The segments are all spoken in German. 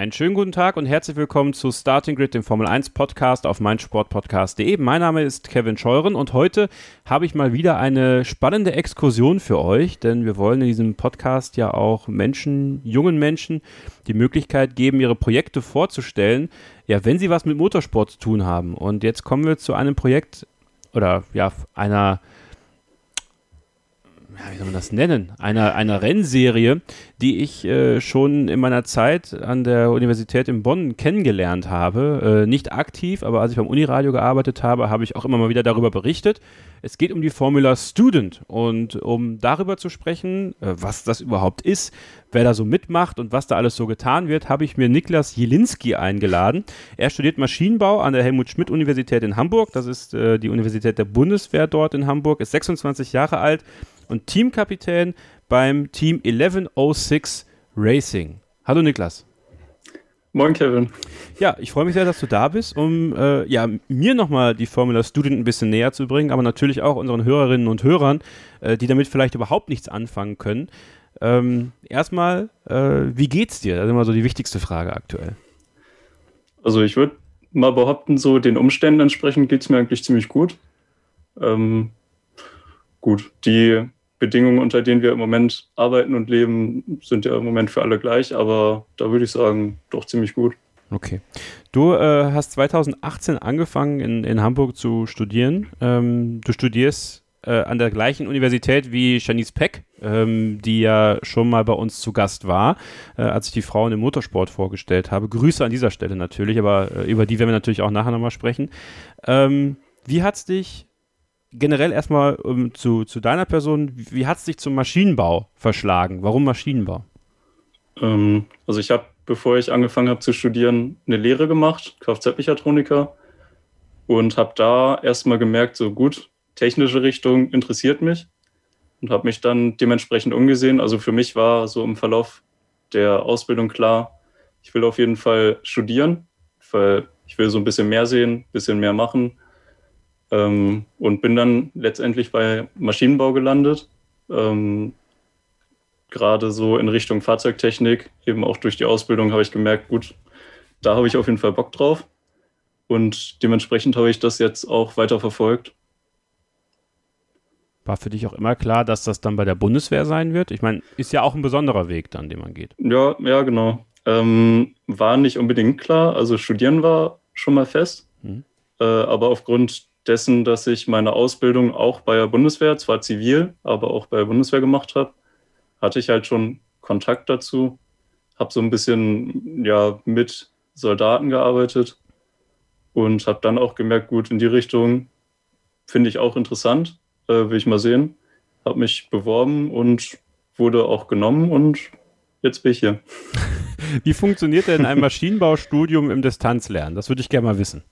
Einen schönen guten Tag und herzlich willkommen zu Starting Grid, dem Formel 1 Podcast auf meinsportpodcast.de. Mein Name ist Kevin Scheuren und heute habe ich mal wieder eine spannende Exkursion für euch, denn wir wollen in diesem Podcast ja auch Menschen, jungen Menschen, die Möglichkeit geben, ihre Projekte vorzustellen, ja, wenn sie was mit Motorsport zu tun haben. Und jetzt kommen wir zu einem Projekt oder ja, einer ja, wie soll man das nennen, einer, einer Rennserie, die ich äh, schon in meiner Zeit an der Universität in Bonn kennengelernt habe. Äh, nicht aktiv, aber als ich beim Uniradio gearbeitet habe, habe ich auch immer mal wieder darüber berichtet. Es geht um die Formula Student und um darüber zu sprechen, äh, was das überhaupt ist, wer da so mitmacht und was da alles so getan wird, habe ich mir Niklas Jelinski eingeladen. Er studiert Maschinenbau an der Helmut-Schmidt-Universität in Hamburg. Das ist äh, die Universität der Bundeswehr dort in Hamburg, ist 26 Jahre alt und Teamkapitän beim Team 1106 Racing. Hallo Niklas. Moin Kevin. Ja, ich freue mich sehr, dass du da bist, um äh, ja, mir nochmal die Formula Student ein bisschen näher zu bringen, aber natürlich auch unseren Hörerinnen und Hörern, äh, die damit vielleicht überhaupt nichts anfangen können. Ähm, erstmal, äh, wie geht's dir? Das ist immer so die wichtigste Frage aktuell. Also ich würde mal behaupten, so den Umständen entsprechend geht es mir eigentlich ziemlich gut. Ähm, gut, die Bedingungen, unter denen wir im Moment arbeiten und leben, sind ja im Moment für alle gleich, aber da würde ich sagen, doch ziemlich gut. Okay. Du äh, hast 2018 angefangen in, in Hamburg zu studieren. Ähm, du studierst äh, an der gleichen Universität wie Janice Peck, ähm, die ja schon mal bei uns zu Gast war, äh, als ich die Frauen im Motorsport vorgestellt habe. Grüße an dieser Stelle natürlich, aber äh, über die werden wir natürlich auch nachher nochmal sprechen. Ähm, wie hat es dich generell erstmal ähm, zu, zu deiner Person, wie hat es dich zum Maschinenbau verschlagen? Warum Maschinenbau? Ähm, also ich habe, bevor ich angefangen habe zu studieren, eine Lehre gemacht, Kfz-Mechatroniker und habe da erstmal gemerkt, so gut, technische Richtung interessiert mich und habe mich dann dementsprechend umgesehen. Also für mich war so im Verlauf der Ausbildung klar, ich will auf jeden Fall studieren, weil ich will so ein bisschen mehr sehen, ein bisschen mehr machen ähm, und bin dann letztendlich bei Maschinenbau gelandet. Ähm, Gerade so in Richtung Fahrzeugtechnik, eben auch durch die Ausbildung habe ich gemerkt, gut, da habe ich auf jeden Fall Bock drauf. Und dementsprechend habe ich das jetzt auch weiter verfolgt. War für dich auch immer klar, dass das dann bei der Bundeswehr sein wird? Ich meine, ist ja auch ein besonderer Weg dann, den man geht. Ja, ja, genau. Ähm, war nicht unbedingt klar. Also studieren war schon mal fest. Mhm. Äh, aber aufgrund dessen, dass ich meine Ausbildung auch bei der Bundeswehr, zwar zivil, aber auch bei der Bundeswehr gemacht habe, hatte ich halt schon Kontakt dazu, habe so ein bisschen ja mit Soldaten gearbeitet und habe dann auch gemerkt, gut, in die Richtung finde ich auch interessant, äh, will ich mal sehen. Habe mich beworben und wurde auch genommen und jetzt bin ich hier. Wie funktioniert denn ein Maschinenbaustudium im Distanzlernen? Das würde ich gerne mal wissen.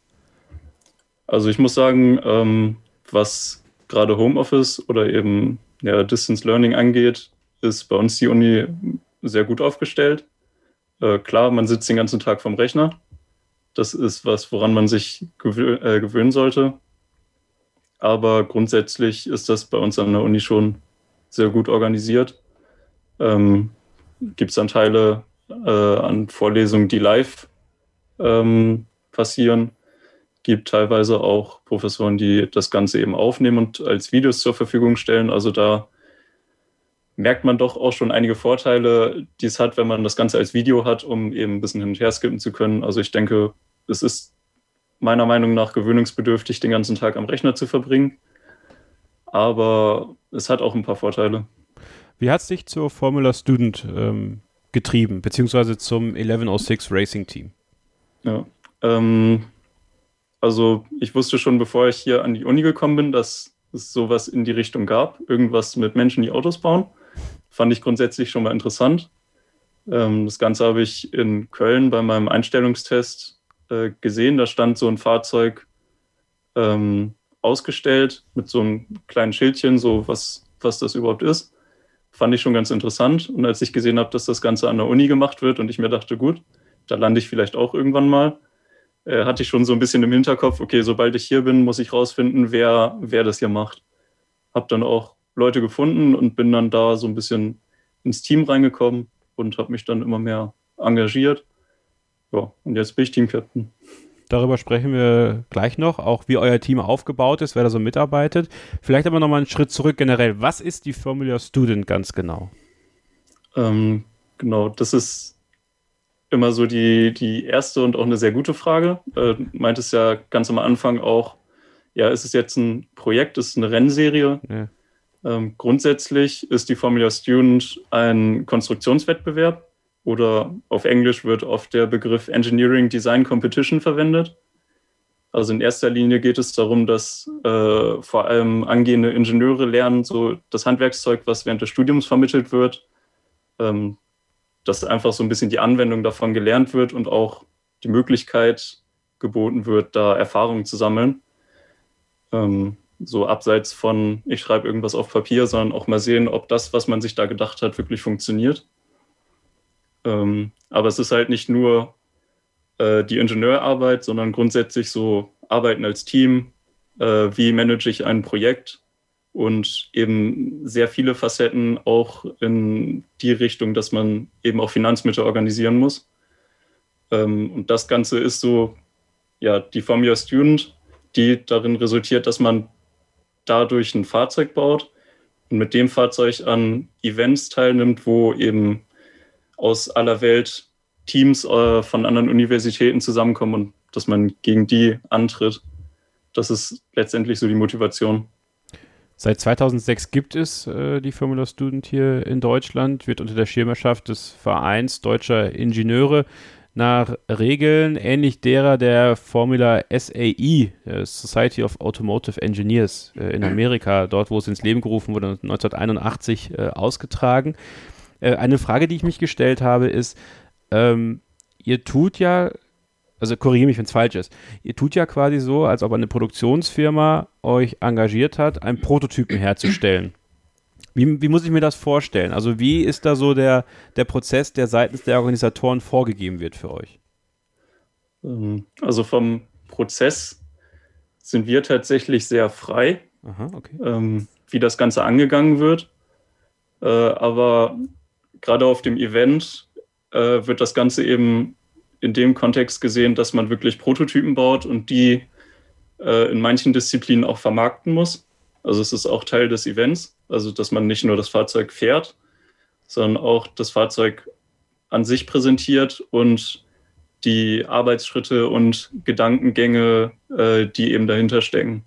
Also ich muss sagen, ähm, was gerade Homeoffice oder eben ja, Distance Learning angeht, ist bei uns die Uni sehr gut aufgestellt. Äh, klar, man sitzt den ganzen Tag vom Rechner. Das ist was, woran man sich gewö äh, gewöhnen sollte. Aber grundsätzlich ist das bei uns an der Uni schon sehr gut organisiert. Ähm, Gibt es Anteile äh, an Vorlesungen, die live ähm, passieren gibt teilweise auch Professoren, die das Ganze eben aufnehmen und als Videos zur Verfügung stellen. Also da merkt man doch auch schon einige Vorteile, die es hat, wenn man das Ganze als Video hat, um eben ein bisschen hin und her skippen zu können. Also ich denke, es ist meiner Meinung nach gewöhnungsbedürftig, den ganzen Tag am Rechner zu verbringen. Aber es hat auch ein paar Vorteile. Wie hat es dich zur Formula Student ähm, getrieben, beziehungsweise zum 1106 Racing Team? Ja, ähm, also ich wusste schon, bevor ich hier an die Uni gekommen bin, dass es sowas in die Richtung gab. Irgendwas mit Menschen, die Autos bauen. Fand ich grundsätzlich schon mal interessant. Ähm, das Ganze habe ich in Köln bei meinem Einstellungstest äh, gesehen. Da stand so ein Fahrzeug ähm, ausgestellt mit so einem kleinen Schildchen, so was, was das überhaupt ist. fand ich schon ganz interessant. Und als ich gesehen habe, dass das Ganze an der Uni gemacht wird und ich mir dachte, gut, da lande ich vielleicht auch irgendwann mal, äh, hatte ich schon so ein bisschen im Hinterkopf, okay, sobald ich hier bin, muss ich rausfinden, wer, wer das hier macht. Hab dann auch Leute gefunden und bin dann da so ein bisschen ins Team reingekommen und habe mich dann immer mehr engagiert. Ja, und jetzt bin ich Team-Captain. Darüber sprechen wir gleich noch, auch wie euer Team aufgebaut ist, wer da so mitarbeitet. Vielleicht aber nochmal einen Schritt zurück generell. Was ist die Formula Student ganz genau? Ähm, genau, das ist immer so die, die erste und auch eine sehr gute Frage. Äh, meint es ja ganz am Anfang auch, ja, ist es jetzt ein Projekt, ist es eine Rennserie? Ja. Ähm, grundsätzlich ist die Formula Student ein Konstruktionswettbewerb oder auf Englisch wird oft der Begriff Engineering Design Competition verwendet. Also in erster Linie geht es darum, dass äh, vor allem angehende Ingenieure lernen, so das Handwerkszeug, was während des Studiums vermittelt wird, ähm, dass einfach so ein bisschen die Anwendung davon gelernt wird und auch die Möglichkeit geboten wird, da Erfahrungen zu sammeln. Ähm, so abseits von, ich schreibe irgendwas auf Papier, sondern auch mal sehen, ob das, was man sich da gedacht hat, wirklich funktioniert. Ähm, aber es ist halt nicht nur äh, die Ingenieurarbeit, sondern grundsätzlich so Arbeiten als Team, äh, wie manage ich ein Projekt und eben sehr viele Facetten auch in die Richtung, dass man eben auch Finanzmittel organisieren muss. Ähm, und das Ganze ist so, ja, die Formula Student, die darin resultiert, dass man dadurch ein Fahrzeug baut und mit dem Fahrzeug an Events teilnimmt, wo eben aus aller Welt Teams äh, von anderen Universitäten zusammenkommen und dass man gegen die antritt. Das ist letztendlich so die Motivation. Seit 2006 gibt es äh, die Formula Student hier in Deutschland, wird unter der Schirmerschaft des Vereins Deutscher Ingenieure nach Regeln ähnlich derer der Formula SAE, Society of Automotive Engineers äh, in Amerika, dort wo es ins Leben gerufen wurde, 1981 äh, ausgetragen. Äh, eine Frage, die ich mich gestellt habe, ist, ähm, ihr tut ja, also korrigiere mich, wenn es falsch ist, ihr tut ja quasi so, als ob eine Produktionsfirma euch engagiert hat, einen Prototypen herzustellen. Wie, wie, muss ich mir das vorstellen? Also wie ist da so der, der Prozess, der seitens der Organisatoren vorgegeben wird für euch? Ähm, also vom Prozess sind wir tatsächlich sehr frei, Aha, okay. ähm, wie das Ganze angegangen wird. Äh, aber gerade auf dem Event äh, wird das Ganze eben in dem Kontext gesehen, dass man wirklich Prototypen baut und die äh, in manchen Disziplinen auch vermarkten muss. Also es ist auch Teil des Events, also dass man nicht nur das Fahrzeug fährt, sondern auch das Fahrzeug an sich präsentiert und die Arbeitsschritte und Gedankengänge, äh, die eben dahinter stecken.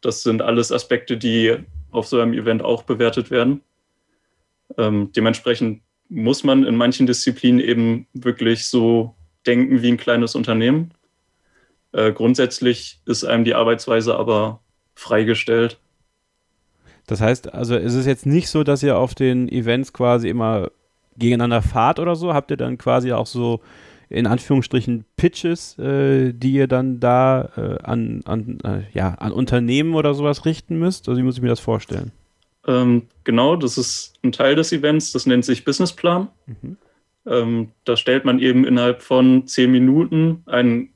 Das sind alles Aspekte, die auf so einem Event auch bewertet werden. Ähm, dementsprechend muss man in manchen Disziplinen eben wirklich so denken wie ein kleines Unternehmen. Äh, grundsätzlich ist einem die Arbeitsweise aber freigestellt. Das heißt, also ist es jetzt nicht so, dass ihr auf den Events quasi immer gegeneinander fahrt oder so? Habt ihr dann quasi auch so in Anführungsstrichen Pitches, äh, die ihr dann da äh, an, an, äh, ja, an Unternehmen oder sowas richten müsst? Also wie muss ich mir das vorstellen? Ähm, genau, das ist ein Teil des Events, das nennt sich Businessplan. Mhm. Ähm, da stellt man eben innerhalb von zehn Minuten einen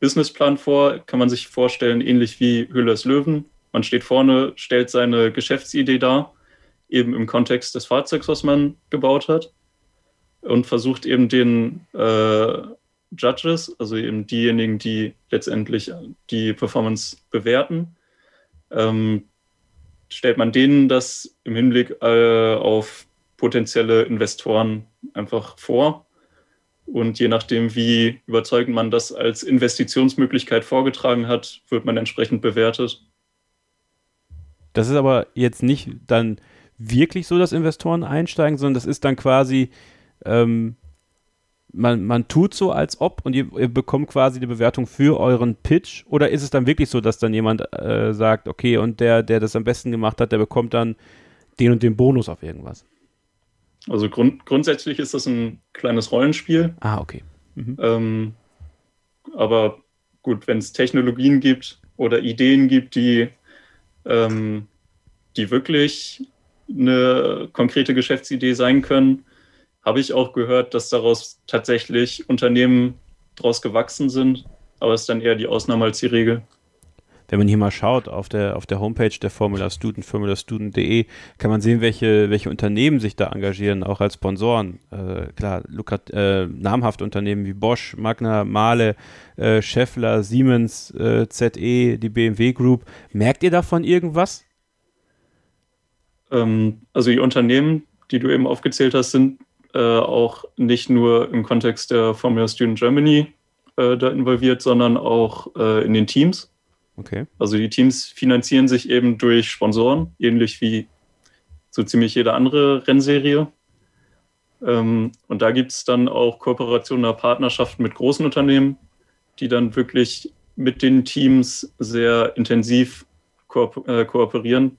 Businessplan vor, kann man sich vorstellen, ähnlich wie Höhlers Löwen. Man steht vorne, stellt seine Geschäftsidee dar, eben im Kontext des Fahrzeugs, was man gebaut hat, und versucht eben den äh, Judges, also eben diejenigen, die letztendlich die Performance bewerten, ähm, stellt man denen das im Hinblick äh, auf potenzielle Investoren einfach vor. Und je nachdem, wie überzeugend man das als Investitionsmöglichkeit vorgetragen hat, wird man entsprechend bewertet. Das ist aber jetzt nicht dann wirklich so, dass Investoren einsteigen, sondern das ist dann quasi, ähm, man, man tut so, als ob und ihr, ihr, bekommt quasi die Bewertung für euren Pitch oder ist es dann wirklich so, dass dann jemand äh, sagt, okay, und der, der das am besten gemacht hat, der bekommt dann den und den Bonus auf irgendwas? Also grund, grundsätzlich ist das ein kleines Rollenspiel. Ah, okay. Mhm. Ähm, aber gut, wenn es Technologien gibt oder Ideen gibt, die, ähm, die wirklich eine konkrete Geschäftsidee sein können. Habe ich auch gehört, dass daraus tatsächlich Unternehmen draus gewachsen sind, aber es ist dann eher die Ausnahme als die Regel wenn man hier mal schaut auf der, auf der Homepage der Formula Student, formulastudent.de, kann man sehen, welche, welche Unternehmen sich da engagieren, auch als Sponsoren. Äh, klar, lukrat, äh, namhafte Unternehmen wie Bosch, Magna, Mahle, äh, Scheffler, Siemens, äh, ZE, die BMW Group. Merkt ihr davon irgendwas? Ähm, also die Unternehmen, die du eben aufgezählt hast, sind äh, auch nicht nur im Kontext der Formula Student Germany äh, da involviert, sondern auch in den Teams. Okay. Also die Teams finanzieren sich eben durch Sponsoren, ähnlich wie so ziemlich jede andere Rennserie. Ähm, und da gibt es dann auch Kooperationen oder Partnerschaften mit großen Unternehmen, die dann wirklich mit den Teams sehr intensiv ko äh, kooperieren,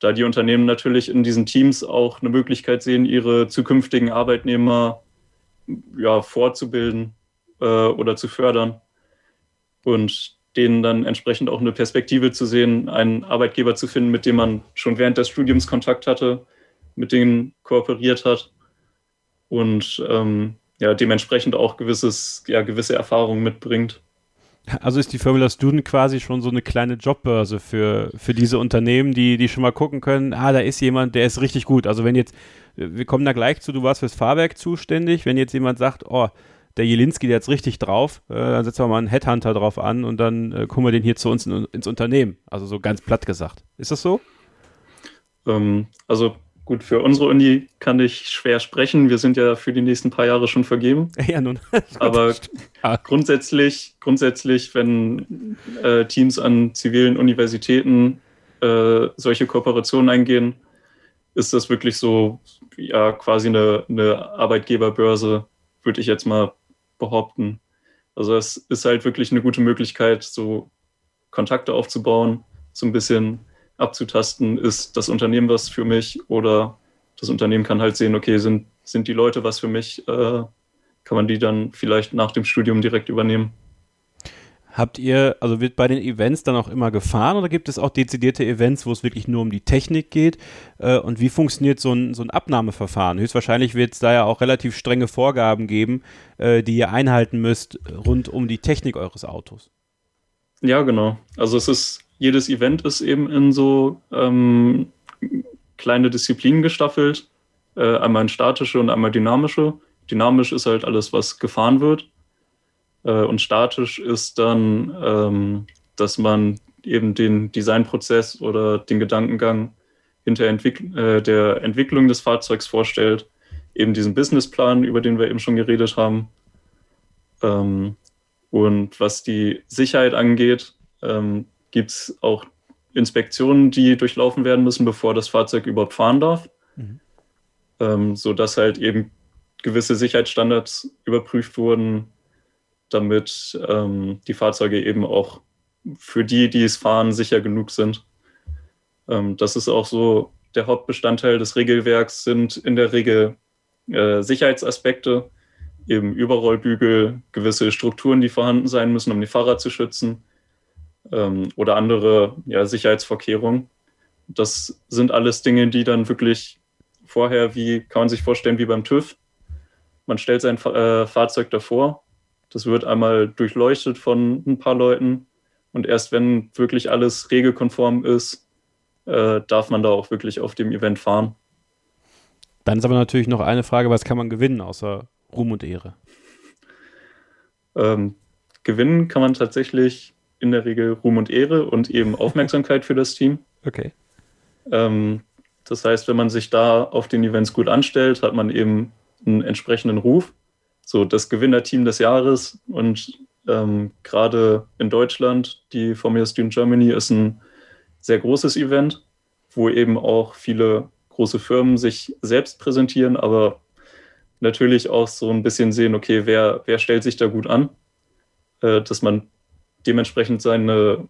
da die Unternehmen natürlich in diesen Teams auch eine Möglichkeit sehen, ihre zukünftigen Arbeitnehmer ja, fortzubilden äh, oder zu fördern. Und denen dann entsprechend auch eine Perspektive zu sehen, einen Arbeitgeber zu finden, mit dem man schon während des Studiums Kontakt hatte, mit denen kooperiert hat und ähm, ja, dementsprechend auch gewisses, ja, gewisse Erfahrungen mitbringt. Also ist die Formula Student quasi schon so eine kleine Jobbörse für, für diese Unternehmen, die, die schon mal gucken können, ah, da ist jemand, der ist richtig gut. Also wenn jetzt, wir kommen da gleich zu, du warst fürs Fahrwerk zuständig, wenn jetzt jemand sagt, oh, der Jelinski, der jetzt richtig drauf, äh, dann setzen wir mal einen Headhunter drauf an und dann äh, kommen wir den hier zu uns in, ins Unternehmen. Also so ganz platt gesagt. Ist das so? Ähm, also gut, für unsere Uni kann ich schwer sprechen. Wir sind ja für die nächsten paar Jahre schon vergeben. Ja, nun. Aber grundsätzlich, grundsätzlich, wenn äh, Teams an zivilen Universitäten äh, solche Kooperationen eingehen, ist das wirklich so ja quasi eine, eine Arbeitgeberbörse, würde ich jetzt mal behaupten. Also es ist halt wirklich eine gute Möglichkeit, so Kontakte aufzubauen, so ein bisschen abzutasten, ist das Unternehmen was für mich oder das Unternehmen kann halt sehen, okay, sind, sind die Leute was für mich, äh, kann man die dann vielleicht nach dem Studium direkt übernehmen. Habt ihr, also wird bei den Events dann auch immer gefahren oder gibt es auch dezidierte Events, wo es wirklich nur um die Technik geht? Äh, und wie funktioniert so ein, so ein Abnahmeverfahren? Höchstwahrscheinlich wird es da ja auch relativ strenge Vorgaben geben, äh, die ihr einhalten müsst rund um die Technik eures Autos. Ja, genau. Also es ist, jedes Event ist eben in so ähm, kleine Disziplinen gestaffelt. Äh, einmal in statische und einmal dynamische. Dynamisch ist halt alles, was gefahren wird. Äh, und statisch ist dann, ähm, dass man eben den Designprozess oder den Gedankengang hinter Entwick äh, der Entwicklung des Fahrzeugs vorstellt, eben diesen Businessplan, über den wir eben schon geredet haben. Ähm, und was die Sicherheit angeht, ähm, gibt es auch Inspektionen, die durchlaufen werden müssen, bevor das Fahrzeug überhaupt fahren darf. Mhm. Ähm, sodass halt eben gewisse Sicherheitsstandards überprüft wurden, damit ähm, die Fahrzeuge eben auch für die, die es fahren, sicher genug sind. Ähm, das ist auch so der Hauptbestandteil des Regelwerks, sind in der Regel äh, Sicherheitsaspekte, eben Überrollbügel, gewisse Strukturen, die vorhanden sein müssen, um die Fahrer zu schützen ähm, oder andere ja, Sicherheitsvorkehrungen. Das sind alles Dinge, die dann wirklich vorher, wie kann man sich vorstellen, wie beim TÜV. Man stellt sein äh, Fahrzeug davor das wird einmal durchleuchtet von ein paar Leuten. Und erst wenn wirklich alles regelkonform ist, äh, darf man da auch wirklich auf dem Event fahren. Dann ist aber natürlich noch eine Frage, was kann man gewinnen außer Ruhm und Ehre? Ähm, gewinnen kann man tatsächlich in der Regel Ruhm und Ehre und eben Aufmerksamkeit für das Team. Okay. Ähm, das heißt, wenn man sich da auf den Events gut anstellt, hat man eben einen entsprechenden Ruf so das Gewinnerteam des Jahres. Und ähm, gerade in Deutschland, die Formula Student Germany ist ein sehr großes Event, wo eben auch viele große Firmen sich selbst präsentieren, aber natürlich auch so ein bisschen sehen, okay, wer, wer stellt sich da gut an, äh, dass man dementsprechend seine,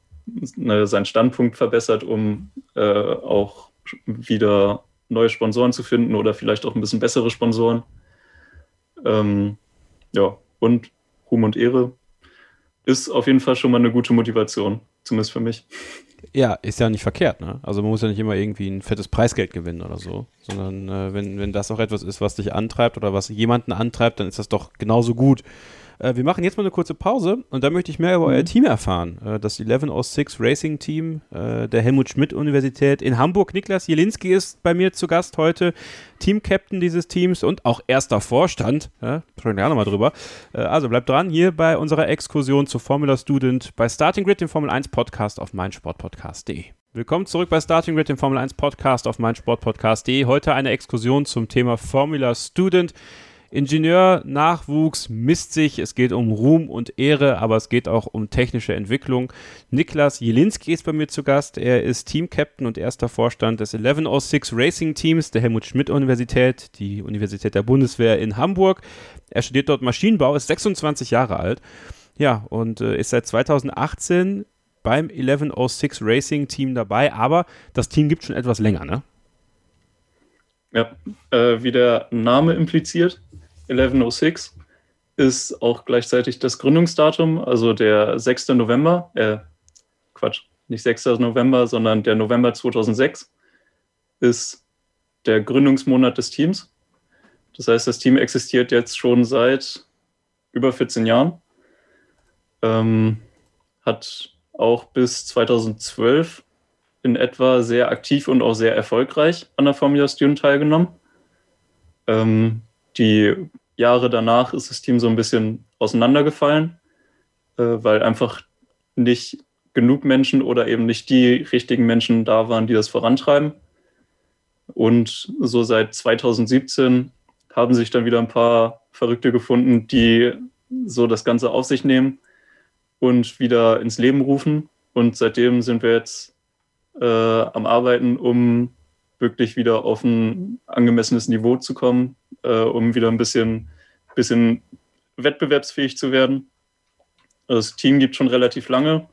ne, seinen Standpunkt verbessert, um äh, auch wieder neue Sponsoren zu finden oder vielleicht auch ein bisschen bessere Sponsoren. Ähm, ja, und Ruhm und Ehre ist auf jeden Fall schon mal eine gute Motivation, zumindest für mich. Ja, ist ja nicht verkehrt, ne? Also man muss ja nicht immer irgendwie ein fettes Preisgeld gewinnen oder so, sondern äh, wenn, wenn das auch etwas ist, was dich antreibt oder was jemanden antreibt, dann ist das doch genauso gut. Äh, wir machen jetzt mal eine kurze Pause und dann möchte ich mehr über mhm. euer Team erfahren. Äh, das 1106 Racing Team äh, der Helmut Schmidt Universität in Hamburg. Niklas Jelinski ist bei mir zu Gast heute, Team-Captain dieses Teams und auch erster Vorstand. Ja, sprechen wir auch nochmal drüber. Äh, also bleibt dran hier bei unserer Exkursion zu Formula Student bei Starting Grid, dem Formel 1 Podcast auf meinsportpodcast.de. Willkommen zurück bei Starting Grid, dem Formel 1 Podcast auf meinsportpodcast.de. Heute eine Exkursion zum Thema Formula Student. Ingenieur, Nachwuchs misst sich. Es geht um Ruhm und Ehre, aber es geht auch um technische Entwicklung. Niklas Jelinski ist bei mir zu Gast. Er ist Team-Captain und erster Vorstand des 1106 Racing Teams der Helmut Schmidt Universität, die Universität der Bundeswehr in Hamburg. Er studiert dort Maschinenbau, ist 26 Jahre alt. Ja, und äh, ist seit 2018 beim 1106 Racing Team dabei, aber das Team gibt schon etwas länger, ne? Ja, äh, wie der Name impliziert, 1106 ist auch gleichzeitig das Gründungsdatum, also der 6. November, äh, Quatsch, nicht 6. November, sondern der November 2006 ist der Gründungsmonat des Teams. Das heißt, das Team existiert jetzt schon seit über 14 Jahren, ähm, hat auch bis 2012 in etwa sehr aktiv und auch sehr erfolgreich an der Formula Student teilgenommen. Ähm, die Jahre danach ist das Team so ein bisschen auseinandergefallen, äh, weil einfach nicht genug Menschen oder eben nicht die richtigen Menschen da waren, die das vorantreiben. Und so seit 2017 haben sich dann wieder ein paar Verrückte gefunden, die so das Ganze auf sich nehmen und wieder ins Leben rufen. Und seitdem sind wir jetzt äh, am Arbeiten, um wirklich wieder auf ein angemessenes Niveau zu kommen, äh, um wieder ein bisschen, bisschen wettbewerbsfähig zu werden. Das Team gibt schon relativ lange,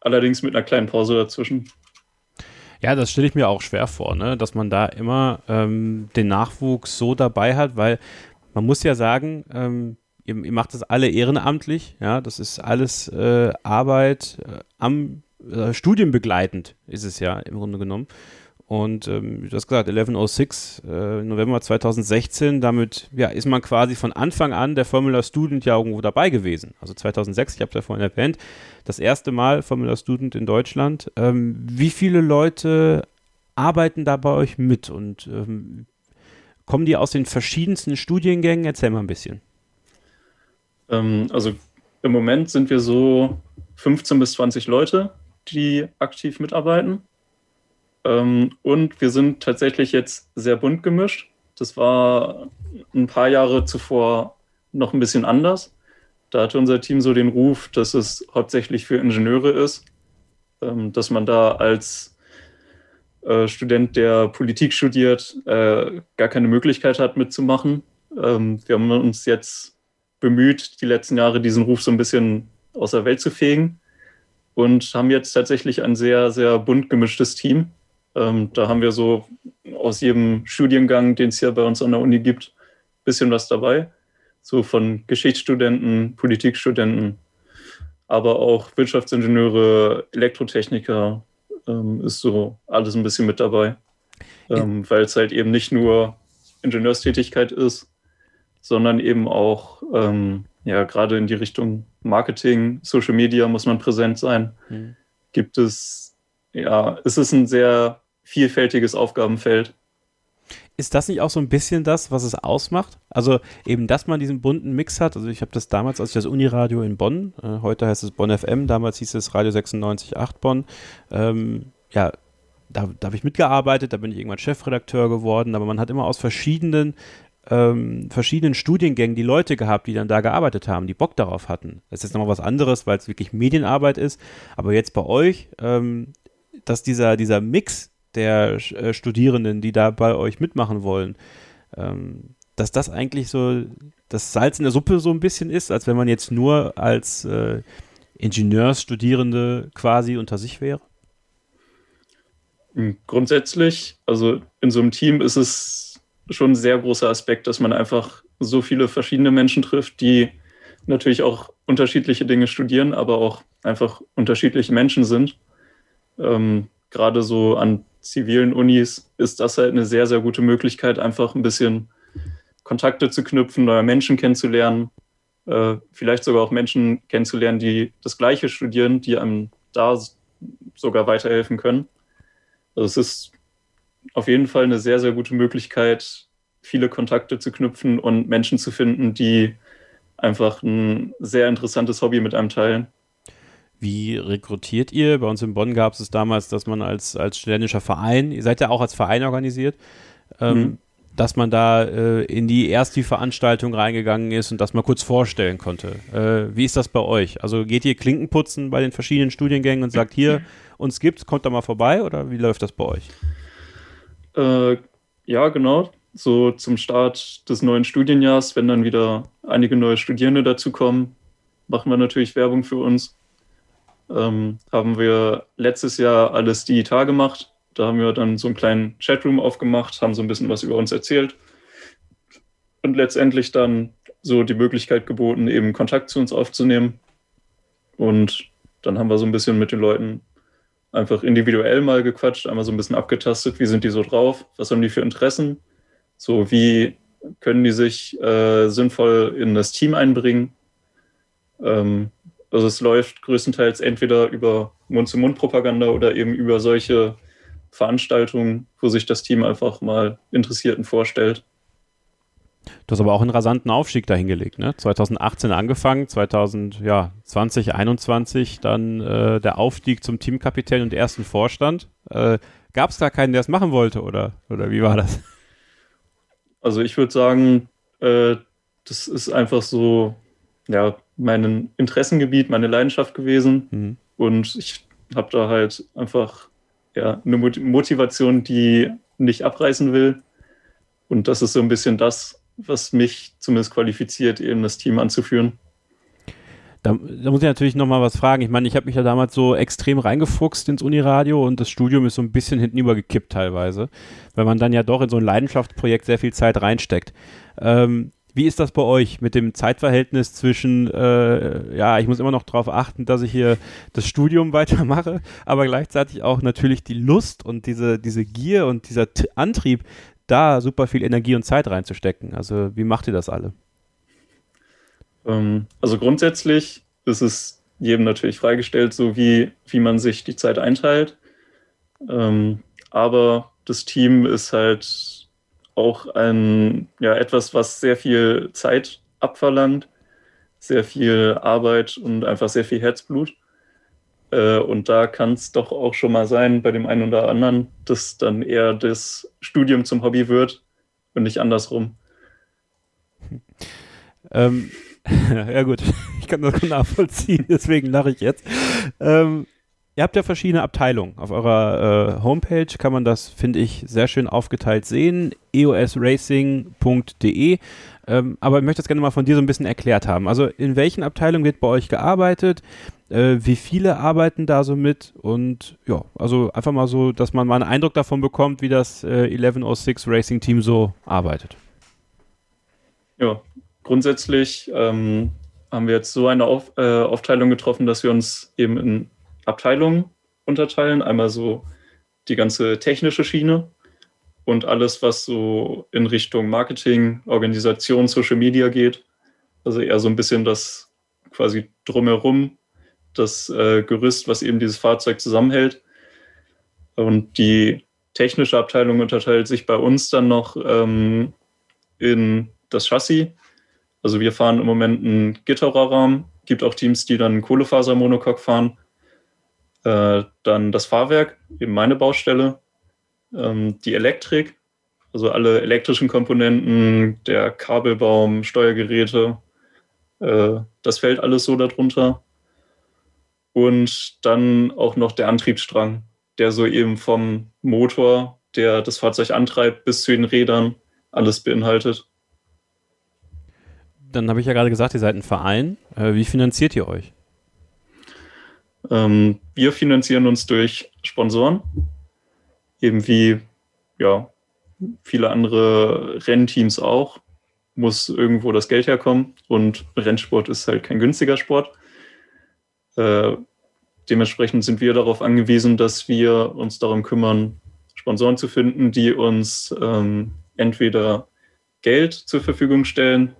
allerdings mit einer kleinen Pause dazwischen. Ja, das stelle ich mir auch schwer vor, ne? dass man da immer ähm, den Nachwuchs so dabei hat, weil man muss ja sagen, ähm, ihr, ihr, macht das alle ehrenamtlich, ja, das ist alles äh, Arbeit äh, am äh, studienbegleitend ist es ja im Grunde genommen. Und ähm, du hast gesagt, 1106, äh, November 2016, damit ja, ist man quasi von Anfang an der Formula Student ja irgendwo dabei gewesen. Also 2006, ich habe es ja vorhin erwähnt, das erste Mal Formula Student in Deutschland. Ähm, wie viele Leute arbeiten da bei euch mit und ähm, kommen die aus den verschiedensten Studiengängen? Erzähl mal ein bisschen. Ähm, also im Moment sind wir so 15 bis 20 Leute, die aktiv mitarbeiten. Ähm, und wir sind tatsächlich jetzt sehr bunt gemischt. Das war ein paar Jahre zuvor noch ein bisschen anders. Da hatte unser Team so den Ruf, dass es hauptsächlich für Ingenieure ist, ähm, dass man da als äh, Student, der Politik studiert, äh, gar keine Möglichkeit hat mitzumachen. Ähm, wir haben uns jetzt bemüht, die letzten Jahre diesen Ruf so ein bisschen aus der Welt zu fegen und haben jetzt tatsächlich ein sehr, sehr bunt gemischtes Team. Ähm, da haben wir so aus jedem Studiengang, den es hier bei uns an der Uni gibt, ein bisschen was dabei. So von Geschichtsstudenten, Politikstudenten, aber auch Wirtschaftsingenieure, Elektrotechniker ähm, ist so alles ein bisschen mit dabei. Ähm, weil es halt eben nicht nur Ingenieurstätigkeit ist, sondern eben auch ähm, ja, gerade in die Richtung Marketing, Social Media muss man präsent sein. Mhm. Gibt es, ja, es ist ein sehr vielfältiges Aufgabenfeld. Ist das nicht auch so ein bisschen das, was es ausmacht? Also eben, dass man diesen bunten Mix hat. Also ich habe das damals, als ich das Uniradio in Bonn, äh, heute heißt es Bonn FM, damals hieß es Radio 96.8 Bonn, ähm, ja, da, da habe ich mitgearbeitet, da bin ich irgendwann Chefredakteur geworden, aber man hat immer aus verschiedenen ähm, verschiedenen Studiengängen die Leute gehabt, die dann da gearbeitet haben, die Bock darauf hatten. Das ist jetzt nochmal was anderes, weil es wirklich Medienarbeit ist. Aber jetzt bei euch, ähm, dass dieser, dieser Mix der äh, Studierenden, die da bei euch mitmachen wollen, ähm, dass das eigentlich so das Salz in der Suppe so ein bisschen ist, als wenn man jetzt nur als äh, Ingenieursstudierende quasi unter sich wäre? Grundsätzlich, also in so einem Team ist es schon ein sehr großer Aspekt, dass man einfach so viele verschiedene Menschen trifft, die natürlich auch unterschiedliche Dinge studieren, aber auch einfach unterschiedliche Menschen sind. Ähm, Gerade so an zivilen Unis ist das halt eine sehr, sehr gute Möglichkeit, einfach ein bisschen Kontakte zu knüpfen, neue Menschen kennenzulernen, äh, vielleicht sogar auch Menschen kennenzulernen, die das Gleiche studieren, die einem da sogar weiterhelfen können. Also es ist auf jeden Fall eine sehr, sehr gute Möglichkeit, viele Kontakte zu knüpfen und Menschen zu finden, die einfach ein sehr interessantes Hobby mit einem teilen. Wie rekrutiert ihr? Bei uns in Bonn gab es damals, dass man als, als studentischer Verein, ihr seid ja auch als Verein organisiert, ähm, mhm. dass man da äh, in die erste Veranstaltung reingegangen ist und das mal kurz vorstellen konnte. Äh, wie ist das bei euch? Also geht ihr Klinkenputzen bei den verschiedenen Studiengängen und sagt, hier, uns gibt's, kommt da mal vorbei oder wie läuft das bei euch? Äh, ja, genau. So zum Start des neuen Studienjahrs, wenn dann wieder einige neue Studierende dazukommen, machen wir natürlich Werbung für uns ähm, haben wir letztes Jahr alles digital gemacht. Da haben wir dann so einen kleinen Chatroom aufgemacht, haben so ein bisschen was über uns erzählt und letztendlich dann so die Möglichkeit geboten, eben Kontakt zu uns aufzunehmen. Und dann haben wir so ein bisschen mit den Leuten einfach individuell mal gequatscht, einmal so ein bisschen abgetastet, wie sind die so drauf, was haben die für Interessen, so wie können die sich äh, sinnvoll in das Team einbringen. Ähm, also es läuft größtenteils entweder über Mund-zu-Mund-Propaganda oder eben über solche Veranstaltungen, wo sich das Team einfach mal Interessierten vorstellt. Du hast aber auch einen rasanten Aufstieg dahingelegt, ne? 2018 angefangen, 2020, ja, 2021 dann äh, der Aufstieg zum Teamkapitän und ersten Vorstand. Äh, Gab es da keinen, der es machen wollte, oder, oder wie war das? Also ich würde sagen, äh, das ist einfach so, ja, mein Interessengebiet, meine Leidenschaft gewesen. Mhm. Und ich habe da halt einfach ja, eine Motivation, die nicht abreißen will. Und das ist so ein bisschen das, was mich zumindest qualifiziert, eben das Team anzuführen. Da, da muss ich natürlich nochmal was fragen. Ich meine, ich habe mich ja damals so extrem reingefuchst ins Uniradio und das Studium ist so ein bisschen hintenüber gekippt teilweise, weil man dann ja doch in so ein Leidenschaftsprojekt sehr viel Zeit reinsteckt. Ähm, wie ist das bei euch mit dem Zeitverhältnis zwischen, äh, ja, ich muss immer noch darauf achten, dass ich hier das Studium weitermache, aber gleichzeitig auch natürlich die Lust und diese, diese Gier und dieser T Antrieb, da super viel Energie und Zeit reinzustecken. Also wie macht ihr das alle? Ähm, also grundsätzlich ist es jedem natürlich freigestellt, so wie, wie man sich die Zeit einteilt. Ähm, aber das Team ist halt auch ein, ja, etwas, was sehr viel Zeit abverlangt, sehr viel Arbeit und einfach sehr viel Herzblut. Äh, und da kann es doch auch schon mal sein, bei dem einen oder anderen, dass dann eher das Studium zum Hobby wird und nicht andersrum. Ähm, ja gut, ich kann das nachvollziehen, deswegen lache ich jetzt. Ähm, Ihr habt ja verschiedene Abteilungen. Auf eurer äh, Homepage kann man das, finde ich, sehr schön aufgeteilt sehen. eosracing.de. Ähm, aber ich möchte das gerne mal von dir so ein bisschen erklärt haben. Also in welchen Abteilungen wird bei euch gearbeitet? Äh, wie viele arbeiten da so mit? Und ja, also einfach mal so, dass man mal einen Eindruck davon bekommt, wie das äh, 1106 Racing Team so arbeitet. Ja, grundsätzlich ähm, haben wir jetzt so eine Auf, äh, Aufteilung getroffen, dass wir uns eben in Abteilungen unterteilen. Einmal so die ganze technische Schiene und alles, was so in Richtung Marketing, Organisation, Social Media geht. Also eher so ein bisschen das quasi drumherum, das äh, Gerüst, was eben dieses Fahrzeug zusammenhält. Und die technische Abteilung unterteilt sich bei uns dann noch ähm, in das Chassis. Also wir fahren im Moment einen Gitterrohrrahmen. Gibt auch Teams, die dann Kohlefasermonocoque fahren. Äh, dann das Fahrwerk, eben meine Baustelle, ähm, die Elektrik, also alle elektrischen Komponenten, der Kabelbaum, Steuergeräte, äh, das fällt alles so darunter. Und dann auch noch der Antriebsstrang, der so eben vom Motor, der das Fahrzeug antreibt, bis zu den Rädern alles beinhaltet. Dann habe ich ja gerade gesagt, ihr seid ein Verein. Äh, wie finanziert ihr euch? Ähm, wir finanzieren uns durch Sponsoren, eben wie ja, viele andere Rennteams auch, muss irgendwo das Geld herkommen und Rennsport ist halt kein günstiger Sport. Äh, dementsprechend sind wir darauf angewiesen, dass wir uns darum kümmern, Sponsoren zu finden, die uns ähm, entweder Geld zur Verfügung stellen,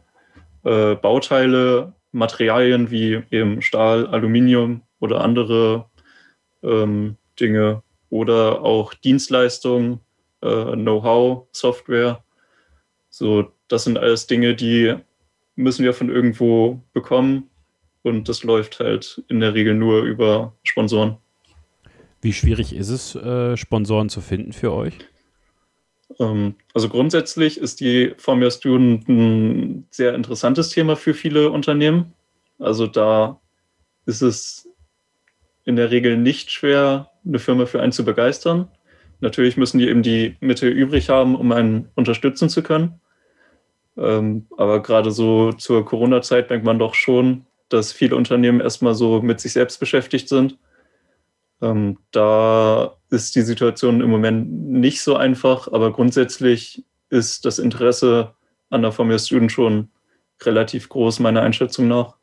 äh, Bauteile, Materialien wie eben Stahl, Aluminium oder andere ähm, Dinge oder auch Dienstleistungen, äh, Know-how, Software. So, das sind alles Dinge, die müssen wir von irgendwo bekommen und das läuft halt in der Regel nur über Sponsoren. Wie schwierig ist es, äh, Sponsoren zu finden für euch? Ähm, also grundsätzlich ist die Formula Student ein sehr interessantes Thema für viele Unternehmen. Also da ist es in der Regel nicht schwer, eine Firma für einen zu begeistern. Natürlich müssen die eben die Mittel übrig haben, um einen unterstützen zu können. Ähm, aber gerade so zur Corona-Zeit denkt man doch schon, dass viele Unternehmen erstmal so mit sich selbst beschäftigt sind. Ähm, da ist die Situation im Moment nicht so einfach, aber grundsätzlich ist das Interesse an der Formula Student schon relativ groß, meiner Einschätzung nach.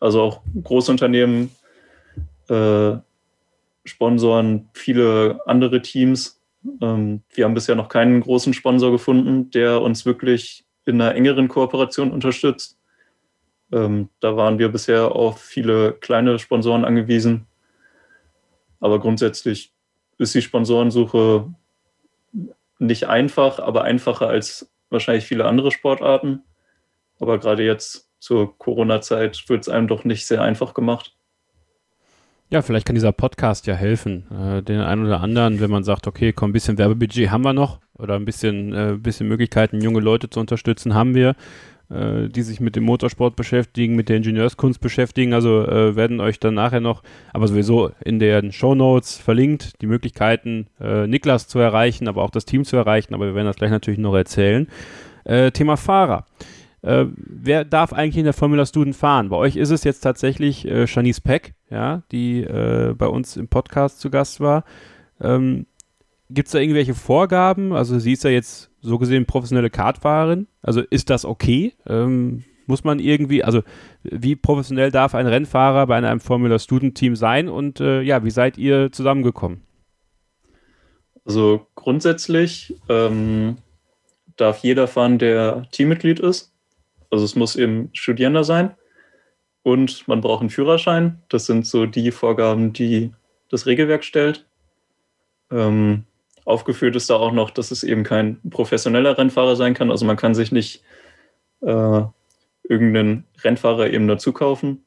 Also auch Großunternehmen äh, sponsoren viele andere Teams. Ähm, wir haben bisher noch keinen großen Sponsor gefunden, der uns wirklich in einer engeren Kooperation unterstützt. Ähm, da waren wir bisher auf viele kleine Sponsoren angewiesen. Aber grundsätzlich ist die Sponsorensuche nicht einfach, aber einfacher als wahrscheinlich viele andere Sportarten. Aber gerade jetzt zur Corona-Zeit wird es einem doch nicht sehr einfach gemacht. Ja, vielleicht kann dieser Podcast ja helfen, äh, den einen oder anderen, wenn man sagt, okay, komm, ein bisschen Werbebudget haben wir noch oder ein bisschen, äh, bisschen Möglichkeiten, junge Leute zu unterstützen, haben wir, äh, die sich mit dem Motorsport beschäftigen, mit der Ingenieurskunst beschäftigen. Also äh, werden euch dann nachher noch, aber sowieso in den Show Notes verlinkt, die Möglichkeiten, äh, Niklas zu erreichen, aber auch das Team zu erreichen. Aber wir werden das gleich natürlich noch erzählen. Äh, Thema Fahrer. Äh, wer darf eigentlich in der Formula Student fahren? Bei euch ist es jetzt tatsächlich äh, Shanice Peck, ja, die äh, bei uns im Podcast zu Gast war. Ähm, Gibt es da irgendwelche Vorgaben? Also sie ist ja jetzt so gesehen professionelle Kartfahrerin. Also ist das okay? Ähm, muss man irgendwie, also wie professionell darf ein Rennfahrer bei einem Formula Student Team sein und äh, ja, wie seid ihr zusammengekommen? Also grundsätzlich ähm, darf jeder fahren, der Teammitglied ist. Also es muss eben Studierender sein und man braucht einen Führerschein. Das sind so die Vorgaben, die das Regelwerk stellt. Ähm, aufgeführt ist da auch noch, dass es eben kein professioneller Rennfahrer sein kann. Also man kann sich nicht äh, irgendeinen Rennfahrer eben dazu kaufen.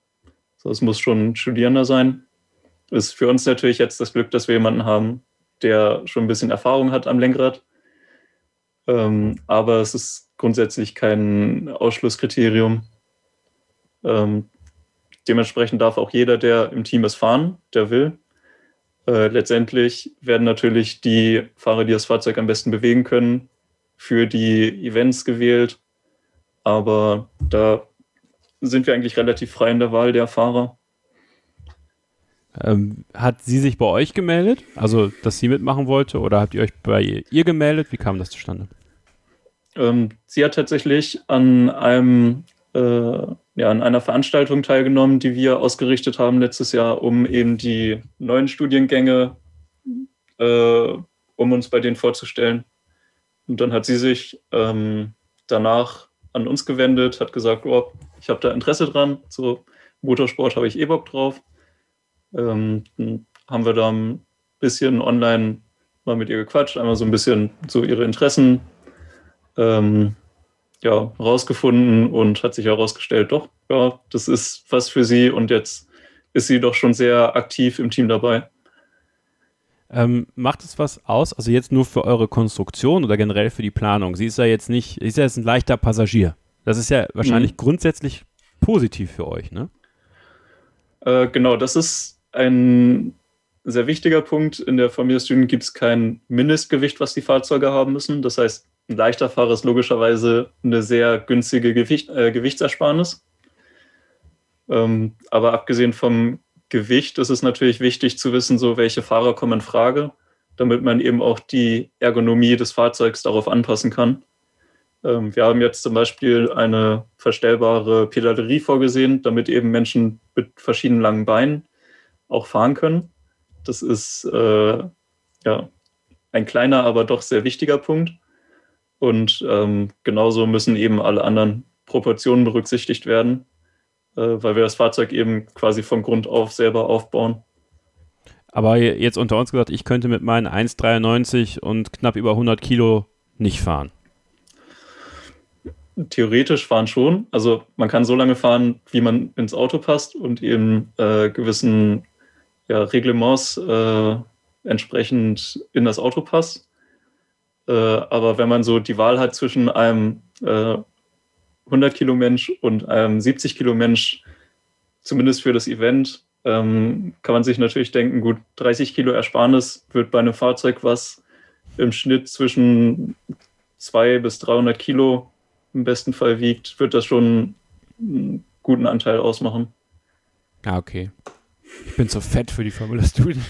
Also es muss schon ein Studierender sein. Ist für uns natürlich jetzt das Glück, dass wir jemanden haben, der schon ein bisschen Erfahrung hat am Lenkrad. Ähm, aber es ist grundsätzlich kein Ausschlusskriterium. Ähm, dementsprechend darf auch jeder, der im Team ist, fahren, der will. Äh, letztendlich werden natürlich die Fahrer, die das Fahrzeug am besten bewegen können, für die Events gewählt. Aber da sind wir eigentlich relativ frei in der Wahl der Fahrer. Ähm, hat sie sich bei euch gemeldet? Also, dass sie mitmachen wollte? Oder habt ihr euch bei ihr gemeldet? Wie kam das zustande? Ähm, sie hat tatsächlich an einem äh, ja, an einer Veranstaltung teilgenommen, die wir ausgerichtet haben letztes Jahr, um eben die neuen Studiengänge, äh, um uns bei denen vorzustellen. Und dann hat sie sich ähm, danach an uns gewendet, hat gesagt, oh, ich habe da Interesse dran, so Motorsport habe ich eh Bock drauf. Ähm, haben wir da ein bisschen online mal mit ihr gequatscht, einmal so ein bisschen so ihre Interessen ähm, ja, rausgefunden und hat sich herausgestellt, doch, ja, das ist was für sie und jetzt ist sie doch schon sehr aktiv im Team dabei. Ähm, macht es was aus, also jetzt nur für eure Konstruktion oder generell für die Planung? Sie ist ja jetzt nicht, sie ist ja jetzt ein leichter Passagier. Das ist ja wahrscheinlich mhm. grundsätzlich positiv für euch, ne? Äh, genau, das ist ein sehr wichtiger Punkt. In der Familie Student gibt es kein Mindestgewicht, was die Fahrzeuge haben müssen. Das heißt, ein leichter Fahrer ist logischerweise eine sehr günstige Gewicht, äh, Gewichtsersparnis. Ähm, aber abgesehen vom Gewicht ist es natürlich wichtig zu wissen, so welche Fahrer kommen in Frage, damit man eben auch die Ergonomie des Fahrzeugs darauf anpassen kann. Ähm, wir haben jetzt zum Beispiel eine verstellbare Pedalerie vorgesehen, damit eben Menschen mit verschiedenen langen Beinen auch fahren können. Das ist äh, ja ein kleiner, aber doch sehr wichtiger Punkt. Und ähm, genauso müssen eben alle anderen Proportionen berücksichtigt werden, äh, weil wir das Fahrzeug eben quasi von Grund auf selber aufbauen. Aber jetzt unter uns gesagt, ich könnte mit meinen 1,93 und knapp über 100 Kilo nicht fahren. Theoretisch fahren schon. Also man kann so lange fahren, wie man ins Auto passt und eben äh, gewissen ja, Reglements äh, entsprechend in das Auto passt. Äh, aber wenn man so die Wahl hat zwischen einem 100 äh, Kilo Mensch und einem 70 Kilo Mensch, zumindest für das Event, ähm, kann man sich natürlich denken, gut, 30 Kilo Ersparnis wird bei einem Fahrzeug, was im Schnitt zwischen 200 bis 300 Kilo im besten Fall wiegt, wird das schon einen guten Anteil ausmachen. Ah, okay. Ich bin zu fett für die Formula Student.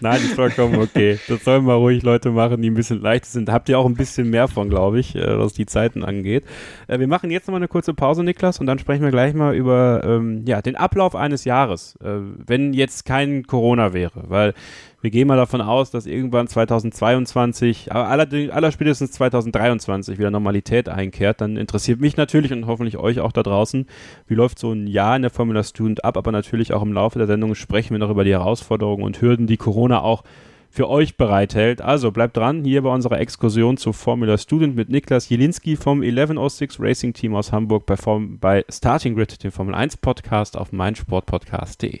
Nein, ist vollkommen okay. Das sollen mal ruhig Leute machen, die ein bisschen leichter sind. Da habt ihr auch ein bisschen mehr von, glaube ich, äh, was die Zeiten angeht. Äh, wir machen jetzt nochmal eine kurze Pause, Niklas, und dann sprechen wir gleich mal über ähm, ja, den Ablauf eines Jahres, äh, wenn jetzt kein Corona wäre. Weil wir gehen mal davon aus, dass irgendwann 2022, aber aller, spätestens 2023 wieder Normalität einkehrt. Dann interessiert mich natürlich und hoffentlich euch auch da draußen, wie läuft so ein Jahr in der Formula Student ab, aber natürlich auch im Laufe der Sendung sprechen wir noch über die Herausforderungen und Hürden, die Corona auch für euch bereithält. Also bleibt dran, hier bei unserer Exkursion zu Formula Student mit Niklas Jelinski vom 1106 Racing Team aus Hamburg bei, Form, bei Starting Grid, dem Formel 1 Podcast auf meinsportpodcast.de.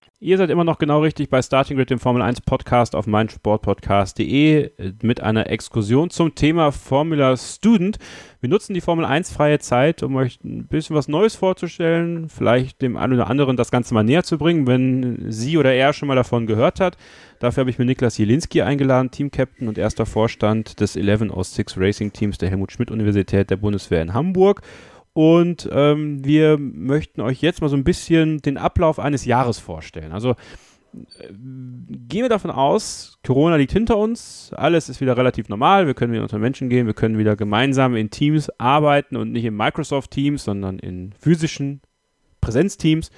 Ihr seid immer noch genau richtig bei Starting Grid, dem Formel 1 Podcast auf meinsportpodcast.de mit einer Exkursion zum Thema Formula Student. Wir nutzen die Formel 1 freie Zeit, um euch ein bisschen was Neues vorzustellen, vielleicht dem einen oder anderen das Ganze mal näher zu bringen, wenn sie oder er schon mal davon gehört hat. Dafür habe ich mir Niklas Jelinski eingeladen, Teamcaptain und erster Vorstand des 1106 Racing Teams der Helmut Schmidt Universität der Bundeswehr in Hamburg. Und ähm, wir möchten euch jetzt mal so ein bisschen den Ablauf eines Jahres vorstellen. Also äh, gehen wir davon aus, Corona liegt hinter uns, alles ist wieder relativ normal, wir können wieder unter Menschen gehen, wir können wieder gemeinsam in Teams arbeiten und nicht in Microsoft-Teams, sondern in physischen Präsenzteams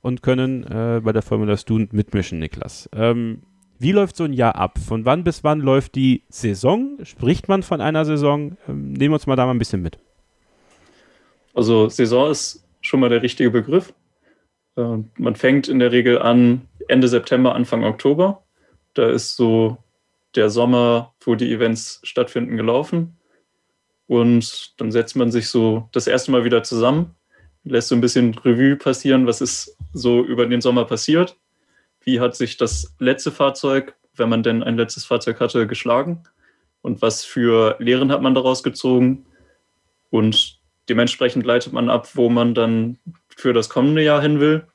und können äh, bei der Formula Student mitmischen, Niklas. Ähm, wie läuft so ein Jahr ab? Von wann bis wann läuft die Saison? Spricht man von einer Saison? Ähm, nehmen wir uns mal da mal ein bisschen mit. Also Saison ist schon mal der richtige Begriff. Äh, man fängt in der Regel an Ende September, Anfang Oktober. Da ist so der Sommer, wo die Events stattfinden, gelaufen. Und dann setzt man sich so das erste Mal wieder zusammen, lässt so ein bisschen Revue passieren, was ist so über den Sommer passiert. Wie hat sich das letzte Fahrzeug, wenn man denn ein letztes Fahrzeug hatte, geschlagen? Und was für Lehren hat man daraus gezogen? Und dementsprechend leitet man ab, wo man dann für das kommende Jahr hin will.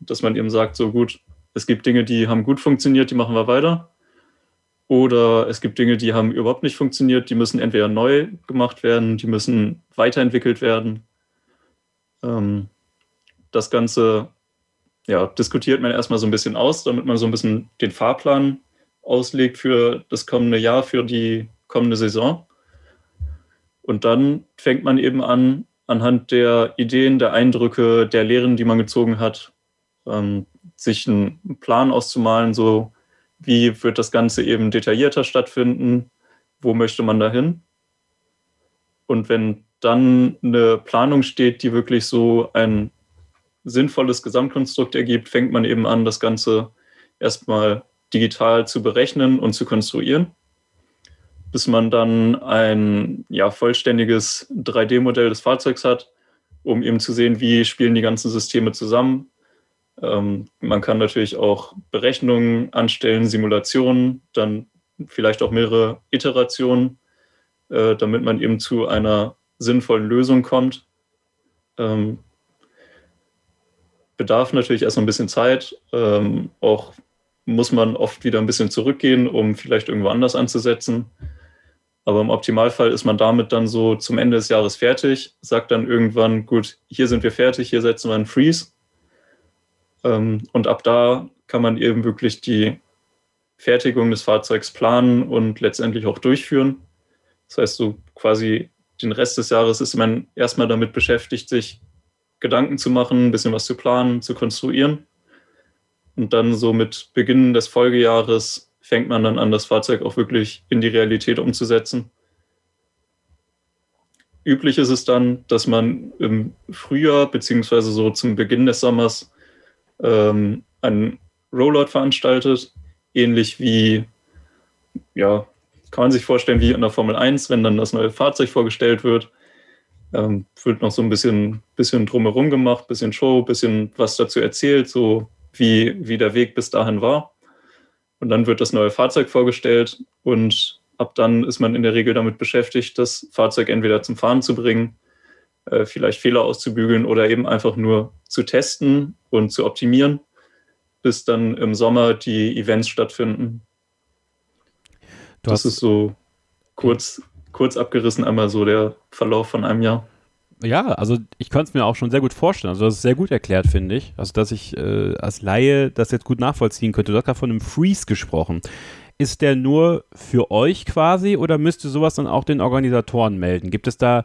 Dass man eben sagt, so gut, es gibt Dinge, die haben gut funktioniert, die machen wir weiter. Oder es gibt Dinge, die haben überhaupt nicht funktioniert, die müssen entweder neu gemacht werden, die müssen weiterentwickelt werden. Ähm, das Ganze ja, diskutiert man erstmal so ein bisschen aus, damit man so ein bisschen den Fahrplan auslegt für das kommende Jahr, für die kommende Saison. Und dann fängt man eben an, anhand der Ideen, der Eindrücke, der Lehren, die man gezogen hat, ähm, sich einen Plan auszumalen, so wie wird das Ganze eben detaillierter stattfinden, wo möchte man dahin. Und wenn dann eine Planung steht, die wirklich so ein sinnvolles Gesamtkonstrukt ergibt, fängt man eben an, das Ganze erstmal digital zu berechnen und zu konstruieren bis man dann ein ja, vollständiges 3D-Modell des Fahrzeugs hat, um eben zu sehen, wie spielen die ganzen Systeme zusammen. Ähm, man kann natürlich auch Berechnungen anstellen, Simulationen, dann vielleicht auch mehrere Iterationen, äh, damit man eben zu einer sinnvollen Lösung kommt. Ähm, bedarf natürlich erst ein bisschen Zeit. Ähm, auch muss man oft wieder ein bisschen zurückgehen, um vielleicht irgendwo anders anzusetzen. Aber im Optimalfall ist man damit dann so zum Ende des Jahres fertig, sagt dann irgendwann, gut, hier sind wir fertig, hier setzen wir einen Freeze. Ähm, und ab da kann man eben wirklich die Fertigung des Fahrzeugs planen und letztendlich auch durchführen. Das heißt, so quasi den Rest des Jahres ist man erstmal damit beschäftigt, sich Gedanken zu machen, ein bisschen was zu planen, zu konstruieren. Und dann so mit Beginn des Folgejahres fängt man dann an, das Fahrzeug auch wirklich in die Realität umzusetzen. Üblich ist es dann, dass man im Frühjahr beziehungsweise so zum Beginn des Sommers ähm, einen Rollout veranstaltet, ähnlich wie, ja, kann man sich vorstellen, wie in der Formel 1, wenn dann das neue Fahrzeug vorgestellt wird. Ähm, wird noch so ein bisschen, bisschen drumherum gemacht, bisschen Show, bisschen was dazu erzählt, so wie, wie der Weg bis dahin war. Und dann wird das neue Fahrzeug vorgestellt und ab dann ist man in der Regel damit beschäftigt, das Fahrzeug entweder zum Fahren zu bringen, äh, vielleicht Fehler auszubügeln oder eben einfach nur zu testen und zu optimieren, bis dann im Sommer die Events stattfinden. Du das ist so kurz, kurz abgerissen einmal so der Verlauf von einem Jahr. Ja, also ich kann es mir auch schon sehr gut vorstellen. Also das ist sehr gut erklärt, finde ich. Also dass ich äh, als Laie das jetzt gut nachvollziehen könnte. Du hast gerade von einem Freeze gesprochen. Ist der nur für euch quasi oder müsste sowas dann auch den Organisatoren melden? Gibt es da,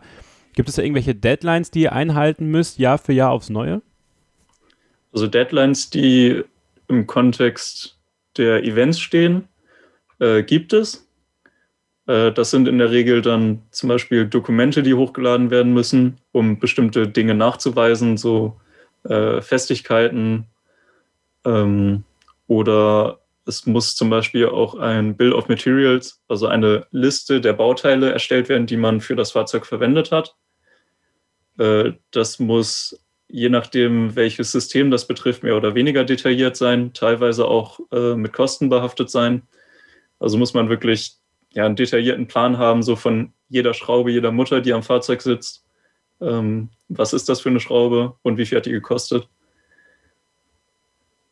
gibt es da irgendwelche Deadlines, die ihr einhalten müsst, Jahr für Jahr aufs Neue? Also Deadlines, die im Kontext der Events stehen, äh, gibt es. Äh, das sind in der Regel dann zum Beispiel Dokumente, die hochgeladen werden müssen, um bestimmte Dinge nachzuweisen, so äh, Festigkeiten. Ähm, oder es muss zum Beispiel auch ein Bill of Materials, also eine Liste der Bauteile erstellt werden, die man für das Fahrzeug verwendet hat. Äh, das muss je nachdem, welches System das betrifft, mehr oder weniger detailliert sein, teilweise auch äh, mit Kosten behaftet sein. Also muss man wirklich ja, einen detaillierten Plan haben, so von jeder Schraube, jeder Mutter, die am Fahrzeug sitzt. Ähm, was ist das für eine Schraube und wie viel hat die gekostet?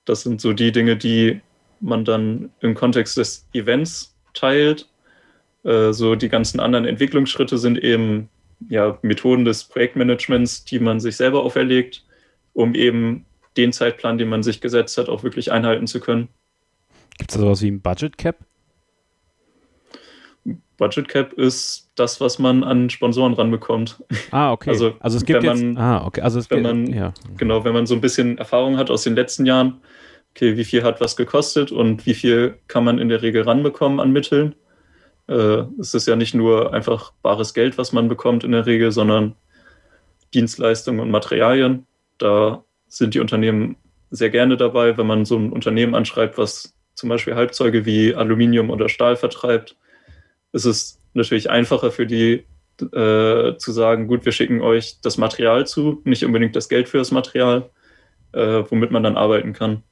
Das sind so die Dinge, die man dann im Kontext des Events teilt. Äh, so die ganzen anderen Entwicklungsschritte sind eben ja, Methoden des Projektmanagements, die man sich selber auferlegt, um eben den Zeitplan, den man sich gesetzt hat, auch wirklich einhalten zu können. Gibt es da sowas wie ein Budget Cap? Budget Cap ist das, was man an Sponsoren ranbekommt. Ah, okay. Also, also es gibt wenn man, ah, okay. Also es wenn man, ja. genau, wenn man so ein bisschen Erfahrung hat aus den letzten Jahren, okay, wie viel hat was gekostet und wie viel kann man in der Regel ranbekommen an Mitteln. Äh, es ist ja nicht nur einfach bares Geld, was man bekommt in der Regel, sondern Dienstleistungen und Materialien. Da sind die Unternehmen sehr gerne dabei, wenn man so ein Unternehmen anschreibt, was zum Beispiel Halbzeuge wie Aluminium oder Stahl vertreibt ist es natürlich einfacher für die äh, zu sagen, gut, wir schicken euch das Material zu, nicht unbedingt das Geld für das Material, äh, womit man dann arbeiten kann.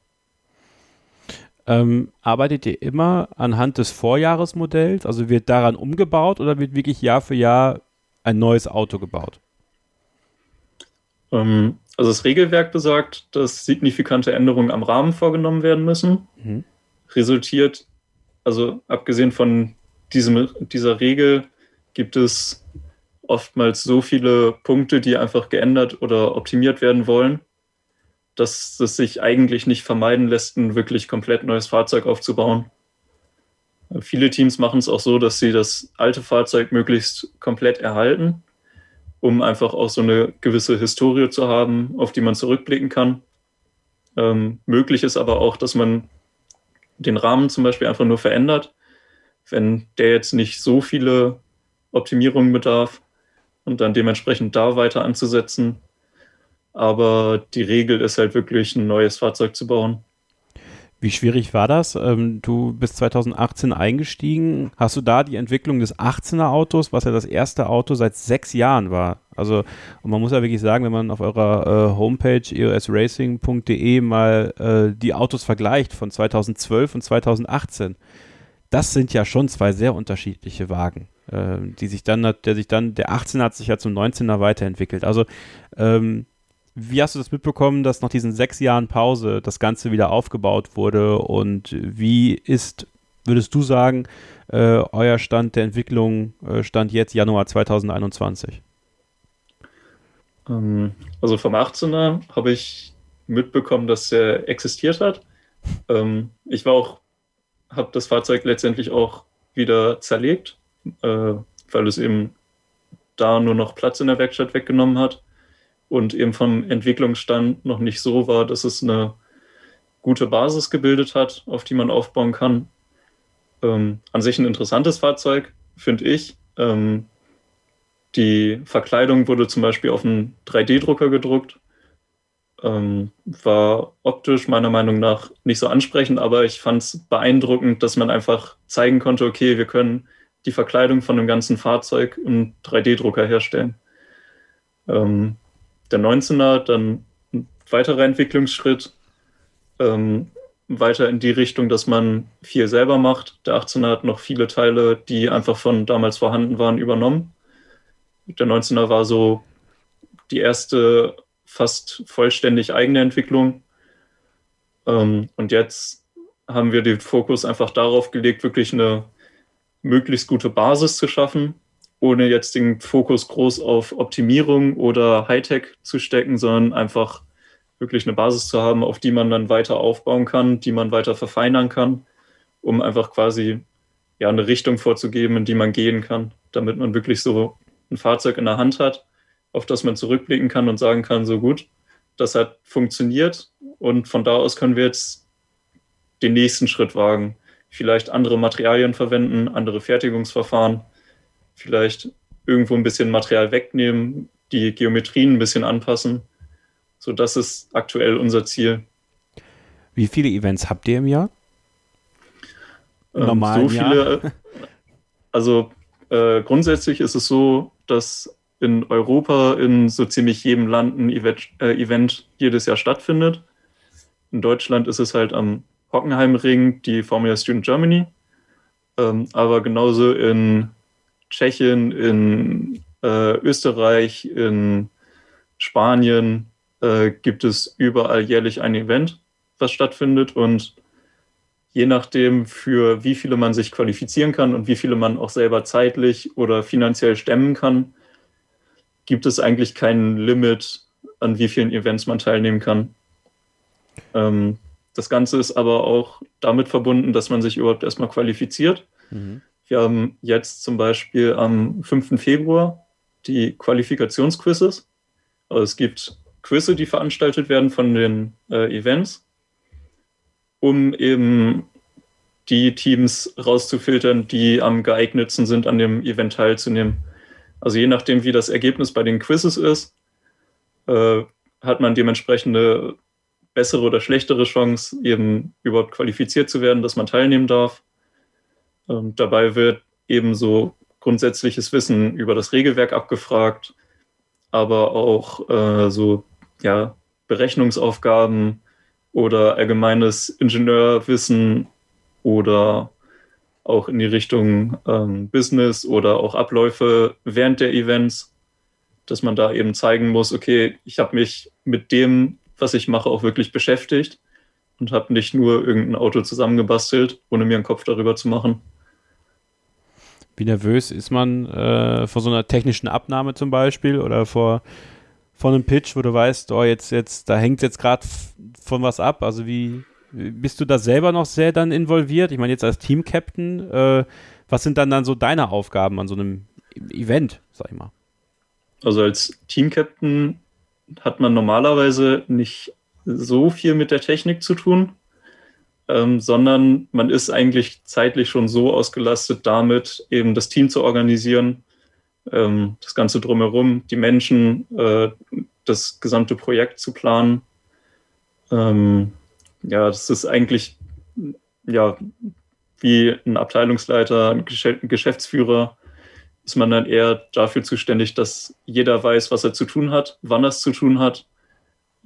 Ähm, arbeitet ihr immer anhand des Vorjahresmodells? Also wird daran umgebaut oder wird wirklich Jahr für Jahr ein neues Auto gebaut? Ähm, also das Regelwerk besagt, dass signifikante Änderungen am Rahmen vorgenommen werden müssen. Mhm. Resultiert, also abgesehen von diesem, dieser Regel gibt es oftmals so viele Punkte, die einfach geändert oder optimiert werden wollen, dass es sich eigentlich nicht vermeiden lässt, ein wirklich komplett neues Fahrzeug aufzubauen. Viele Teams machen es auch so, dass sie das alte Fahrzeug möglichst komplett erhalten, um einfach auch so eine gewisse Historie zu haben, auf die man zurückblicken kann. Ähm, möglich ist aber auch, dass man den Rahmen zum Beispiel einfach nur verändert wenn der jetzt nicht so viele Optimierungen bedarf und dann dementsprechend da weiter anzusetzen. Aber die Regel ist halt wirklich ein neues Fahrzeug zu bauen. Wie schwierig war das? Ähm, du bist 2018 eingestiegen. Hast du da die Entwicklung des 18er Autos, was ja das erste Auto seit sechs Jahren war? Also, und man muss ja wirklich sagen, wenn man auf eurer äh, Homepage eosracing.de mal äh, die Autos vergleicht von 2012 und 2018, das sind ja schon zwei sehr unterschiedliche Wagen, äh, die sich dann, der sich dann, der 18er hat sich ja zum 19er weiterentwickelt. Also ähm, wie hast du das mitbekommen, dass nach diesen sechs Jahren Pause das Ganze wieder aufgebaut wurde und wie ist, würdest du sagen, äh, euer Stand der Entwicklung äh, stand jetzt Januar 2021? Ähm, also vom 18er habe ich mitbekommen, dass er existiert hat. Ähm, ich war auch, habe das Fahrzeug letztendlich auch wieder zerlegt, äh, weil es eben da nur noch Platz in der Werkstatt weggenommen hat und eben vom Entwicklungsstand noch nicht so war, dass es eine gute Basis gebildet hat, auf die man aufbauen kann. Ähm, an sich ein interessantes Fahrzeug, finde ich. Ähm, die Verkleidung wurde zum Beispiel auf einen 3D-Drucker gedruckt. Ähm, war optisch meiner Meinung nach nicht so ansprechend, aber ich fand es beeindruckend, dass man einfach zeigen konnte, okay, wir können die Verkleidung von dem ganzen Fahrzeug im 3D-Drucker herstellen. Ähm, der 19er dann ein weiterer Entwicklungsschritt, ähm, weiter in die Richtung, dass man viel selber macht. Der 18er hat noch viele Teile, die einfach von damals vorhanden waren, übernommen. Der 19er war so die erste fast vollständig eigene Entwicklung. Ähm, und jetzt haben wir den Fokus einfach darauf gelegt, wirklich eine möglichst gute Basis zu schaffen, ohne jetzt den Fokus groß auf Optimierung oder Hightech zu stecken, sondern einfach wirklich eine Basis zu haben, auf die man dann weiter aufbauen kann, die man weiter verfeinern kann, um einfach quasi ja eine Richtung vorzugeben, in die man gehen kann, damit man wirklich so ein Fahrzeug in der Hand hat, auf das man zurückblicken kann und sagen kann, so gut, das hat funktioniert und von da aus können wir jetzt den nächsten Schritt wagen. Vielleicht andere Materialien verwenden, andere Fertigungsverfahren, vielleicht irgendwo ein bisschen Material wegnehmen, die Geometrien ein bisschen anpassen. So, das ist aktuell unser Ziel. Wie viele Events habt ihr im Jahr? Ähm, Normal. So viele. Jahr? Also äh, grundsätzlich ist es so, dass in Europa in so ziemlich jedem Land ein Event, äh, Event jedes Jahr stattfindet. In Deutschland ist es halt am Hockenheimring die Formula Student Germany. Ähm, aber genauso in Tschechien, in äh, Österreich, in Spanien äh, gibt es überall jährlich ein Event, was stattfindet. Und je nachdem, für wie viele man sich qualifizieren kann und wie viele man auch selber zeitlich oder finanziell stemmen kann, gibt es eigentlich kein Limit, an wie vielen Events man teilnehmen kann. Ähm, das Ganze ist aber auch damit verbunden, dass man sich überhaupt erstmal qualifiziert. Mhm. Wir haben jetzt zum Beispiel am 5. Februar die Qualifikationsquizzes. Also es gibt Quizze, die veranstaltet werden von den äh, Events, um eben die Teams rauszufiltern, die am geeignetsten sind, an dem Event teilzunehmen. Also je nachdem, wie das Ergebnis bei den Quizzes ist, äh, hat man dementsprechend eine bessere oder schlechtere Chance, eben überhaupt qualifiziert zu werden, dass man teilnehmen darf. Ähm, dabei wird ebenso grundsätzliches Wissen über das Regelwerk abgefragt, aber auch äh, so ja, Berechnungsaufgaben oder allgemeines Ingenieurwissen oder auch in die Richtung ähm, Business oder auch Abläufe während der Events, dass man da eben zeigen muss, okay, ich habe mich mit dem, was ich mache, auch wirklich beschäftigt und habe nicht nur irgendein Auto zusammengebastelt, ohne mir einen Kopf darüber zu machen. Wie nervös ist man äh, vor so einer technischen Abnahme zum Beispiel oder vor, vor einem Pitch, wo du weißt, oh, jetzt, jetzt, da hängt jetzt gerade von was ab? Also wie bist du da selber noch sehr dann involviert? Ich meine, jetzt als Team-Captain, äh, was sind dann dann so deine Aufgaben an so einem Event, sag ich mal? Also als Team-Captain hat man normalerweise nicht so viel mit der Technik zu tun ähm, sondern man ist eigentlich zeitlich schon so ausgelastet damit, eben das Team zu organisieren, ähm, das Ganze drumherum, die Menschen, äh, das gesamte Projekt zu planen. Ähm, ja, das ist eigentlich ja wie ein Abteilungsleiter, ein Geschäftsführer, ist man dann eher dafür zuständig, dass jeder weiß, was er zu tun hat, wann er es zu tun hat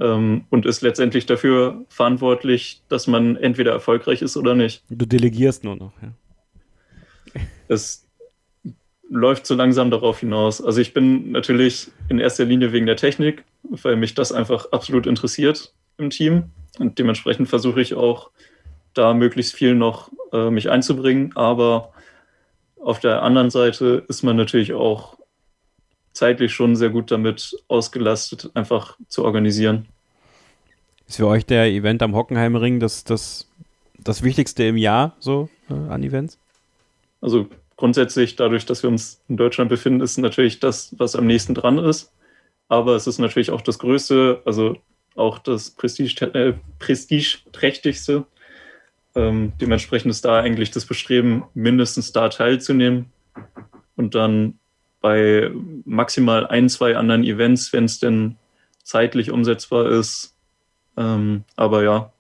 ähm, und ist letztendlich dafür verantwortlich, dass man entweder erfolgreich ist oder nicht. Du delegierst nur noch, ja. Es läuft so langsam darauf hinaus. Also ich bin natürlich in erster Linie wegen der Technik weil mich das einfach absolut interessiert im Team. Und dementsprechend versuche ich auch, da möglichst viel noch äh, mich einzubringen. Aber auf der anderen Seite ist man natürlich auch zeitlich schon sehr gut damit ausgelastet, einfach zu organisieren. Ist für euch der Event am Hockenheimring das, das, das Wichtigste im Jahr so äh, an Events? Also grundsätzlich, dadurch, dass wir uns in Deutschland befinden, ist natürlich das, was am nächsten dran ist. Aber es ist natürlich auch das Größte, also auch das Prestige, äh, prestigeträchtigste. Ähm, dementsprechend ist da eigentlich das Bestreben, mindestens da teilzunehmen und dann bei maximal ein, zwei anderen Events, wenn es denn zeitlich umsetzbar ist. Ähm, aber ja,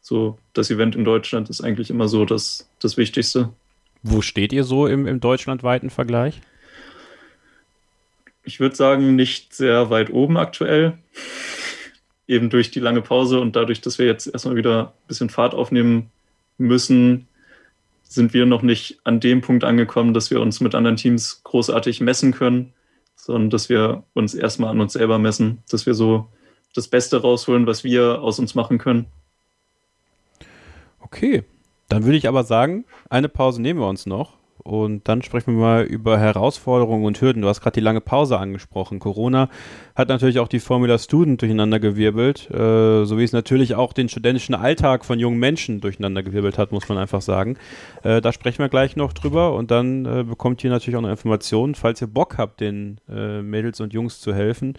so das Event in Deutschland ist eigentlich immer so das, das Wichtigste. Wo steht ihr so im, im deutschlandweiten Vergleich? Ich würde sagen, nicht sehr weit oben aktuell. Eben durch die lange Pause und dadurch, dass wir jetzt erstmal wieder ein bisschen Fahrt aufnehmen müssen, sind wir noch nicht an dem Punkt angekommen, dass wir uns mit anderen Teams großartig messen können, sondern dass wir uns erstmal an uns selber messen, dass wir so das Beste rausholen, was wir aus uns machen können. Okay, dann würde ich aber sagen, eine Pause nehmen wir uns noch und dann sprechen wir mal über Herausforderungen und Hürden. Du hast gerade die lange Pause angesprochen. Corona hat natürlich auch die Formula Student durcheinandergewirbelt, äh, so wie es natürlich auch den studentischen Alltag von jungen Menschen durcheinandergewirbelt hat, muss man einfach sagen. Äh, da sprechen wir gleich noch drüber und dann äh, bekommt ihr natürlich auch noch Informationen, falls ihr Bock habt, den äh, Mädels und Jungs zu helfen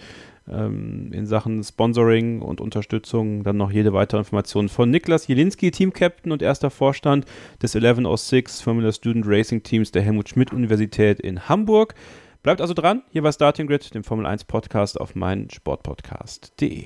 ähm, in Sachen Sponsoring und Unterstützung. Dann noch jede weitere Information von Niklas Jelinski, Team-Captain und erster Vorstand des 1106 Formula Student Racing Teams der Helmut Schmidt Universität in Hamburg. Bleibt also dran, hier bei Starting Grid, dem Formel 1 Podcast auf meinsportpodcast.de.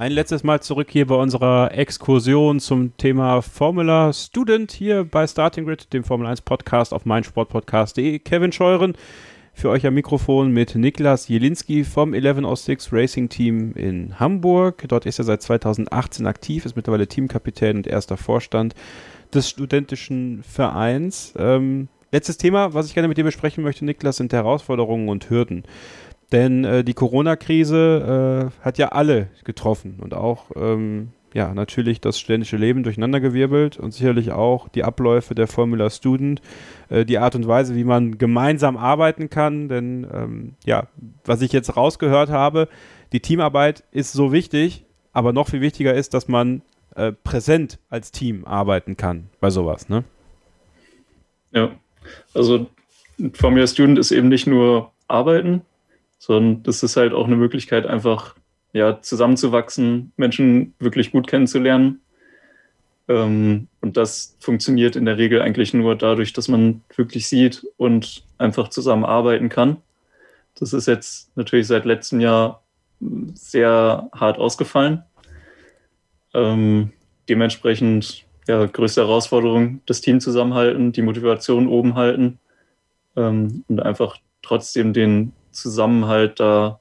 Ein letztes Mal zurück hier bei unserer Exkursion zum Thema Formula Student hier bei Starting Grid, dem Formel 1 Podcast auf meinsportpodcast.de. Kevin Scheuren für euch am Mikrofon mit Niklas Jelinski vom 1106 Racing Team in Hamburg. Dort ist er seit 2018 aktiv, ist mittlerweile Teamkapitän und erster Vorstand des studentischen Vereins. Ähm, letztes Thema, was ich gerne mit dir besprechen möchte, Niklas, sind Herausforderungen und Hürden. Denn äh, die Corona-Krise äh, hat ja alle getroffen und auch ähm, ja natürlich das studentische Leben durcheinandergewirbelt und sicherlich auch die Abläufe der Formula Student, äh, die Art und Weise, wie man gemeinsam arbeiten kann. Denn ähm, ja, was ich jetzt rausgehört habe, die Teamarbeit ist so wichtig, aber noch viel wichtiger ist, dass man äh, präsent als Team arbeiten kann bei sowas, ne? Ja, also Formula Student ist eben nicht nur arbeiten, sondern das ist halt auch eine Möglichkeit, einfach ja, zusammenzuwachsen, Menschen wirklich gut kennenzulernen. Ähm, und das funktioniert in der Regel eigentlich nur dadurch, dass man wirklich sieht und einfach zusammenarbeiten kann. Das ist jetzt natürlich seit letztem Jahr sehr hart ausgefallen. Ähm, dementsprechend ja, größte Herausforderung, das Team zusammenhalten, die Motivation oben halten ähm, und einfach trotzdem den Zusammenhalt da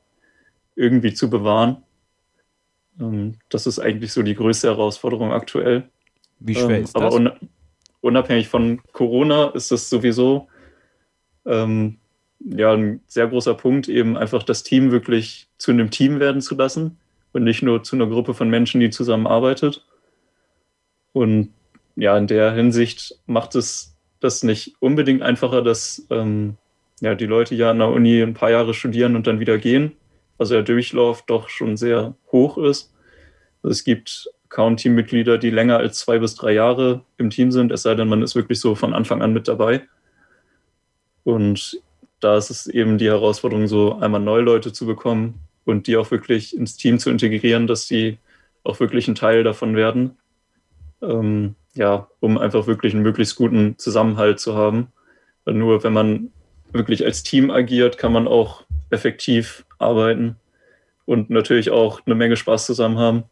irgendwie zu bewahren. Ähm, das ist eigentlich so die größte Herausforderung aktuell. Wie schwer ähm, ist das? Aber unabhängig von Corona ist das sowieso ähm, ja ein sehr großer Punkt, eben einfach das Team wirklich zu einem Team werden zu lassen und nicht nur zu einer Gruppe von Menschen, die zusammenarbeitet. Und ja, in der Hinsicht macht es das nicht unbedingt einfacher, dass ähm, ja, die Leute ja an der Uni ein paar Jahre studieren und dann wieder gehen. Also der Durchlauf doch schon sehr hoch ist. Es gibt kaum Teammitglieder, die länger als zwei bis drei Jahre im Team sind, es sei denn, man ist wirklich so von Anfang an mit dabei. Und da ist es eben die Herausforderung, so einmal neue Leute zu bekommen und die auch wirklich ins Team zu integrieren, dass sie auch wirklich ein Teil davon werden. Ähm, ja, um einfach wirklich einen möglichst guten Zusammenhalt zu haben. Weil nur wenn man wirklich als Team agiert, kann man auch effektiv arbeiten und natürlich auch eine Menge Spaß zusammen haben.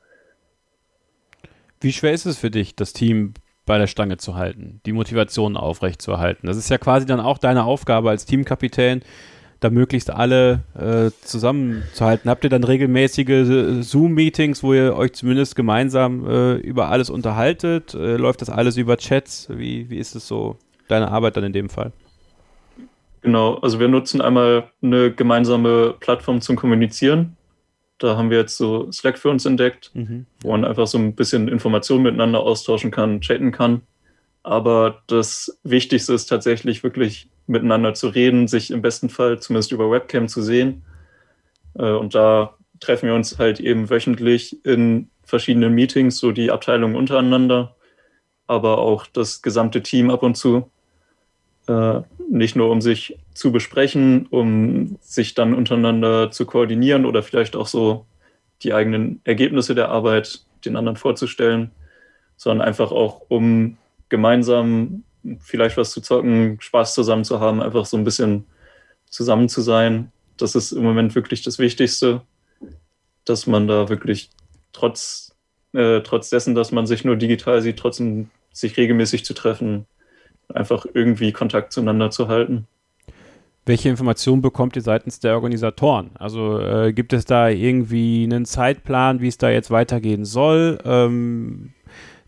Wie schwer ist es für dich, das Team bei der Stange zu halten, die Motivation aufrechtzuerhalten? Das ist ja quasi dann auch deine Aufgabe als Teamkapitän, da möglichst alle äh, zusammenzuhalten. Habt ihr dann regelmäßige äh, Zoom-Meetings, wo ihr euch zumindest gemeinsam äh, über alles unterhaltet? Äh, läuft das alles über Chats? Wie, wie ist es so, deine Arbeit dann in dem Fall? Genau, also wir nutzen einmal eine gemeinsame Plattform zum Kommunizieren. Da haben wir jetzt so Slack für uns entdeckt, mhm. wo man einfach so ein bisschen Informationen miteinander austauschen kann, chatten kann. Aber das Wichtigste ist tatsächlich wirklich miteinander zu reden, sich im besten Fall zumindest über Webcam zu sehen. Äh, und da treffen wir uns halt eben wöchentlich in verschiedenen Meetings, so die Abteilungen untereinander, aber auch das gesamte Team ab und zu. Nicht nur um sich zu besprechen, um sich dann untereinander zu koordinieren oder vielleicht auch so die eigenen Ergebnisse der Arbeit den anderen vorzustellen, sondern einfach auch um gemeinsam vielleicht was zu zocken, Spaß zusammen zu haben, einfach so ein bisschen zusammen zu sein. Das ist im Moment wirklich das Wichtigste, dass man da wirklich trotz, äh, trotz dessen, dass man sich nur digital sieht, trotzdem sich regelmäßig zu treffen, einfach irgendwie Kontakt zueinander zu halten. Welche Informationen bekommt ihr seitens der Organisatoren? Also äh, gibt es da irgendwie einen Zeitplan, wie es da jetzt weitergehen soll? Ähm,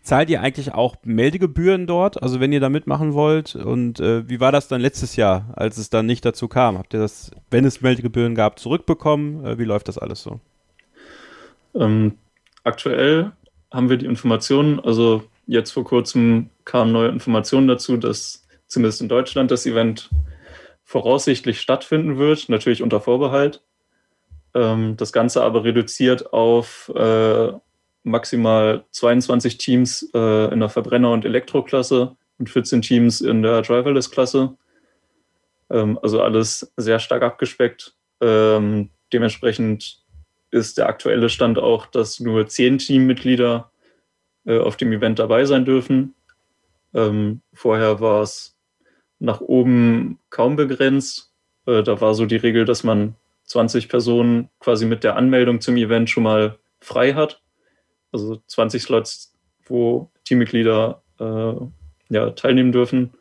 Zahlt ihr eigentlich auch Meldegebühren dort, also wenn ihr da mitmachen wollt? Und äh, wie war das dann letztes Jahr, als es dann nicht dazu kam? Habt ihr das, wenn es Meldegebühren gab, zurückbekommen? Äh, wie läuft das alles so? Ähm, aktuell haben wir die Informationen, also jetzt vor kurzem kamen neue Informationen dazu, dass zumindest in Deutschland das Event voraussichtlich stattfinden wird, natürlich unter Vorbehalt. Ähm, das Ganze aber reduziert auf äh, maximal 22 Teams äh, in der Verbrenner- und Elektroklasse und 14 Teams in der Driverless-Klasse. Ähm, also alles sehr stark abgespeckt. Ähm, dementsprechend ist der aktuelle Stand auch, dass nur 10 Teammitglieder äh, auf dem Event dabei sein dürfen. Ähm, vorher war es nach oben kaum begrenzt. Äh, da war so die Regel, dass man 20 Personen quasi mit der Anmeldung zum Event schon mal frei hat also 20 Slots, wo Teammitglieder äh, ja, teilnehmen dürfen.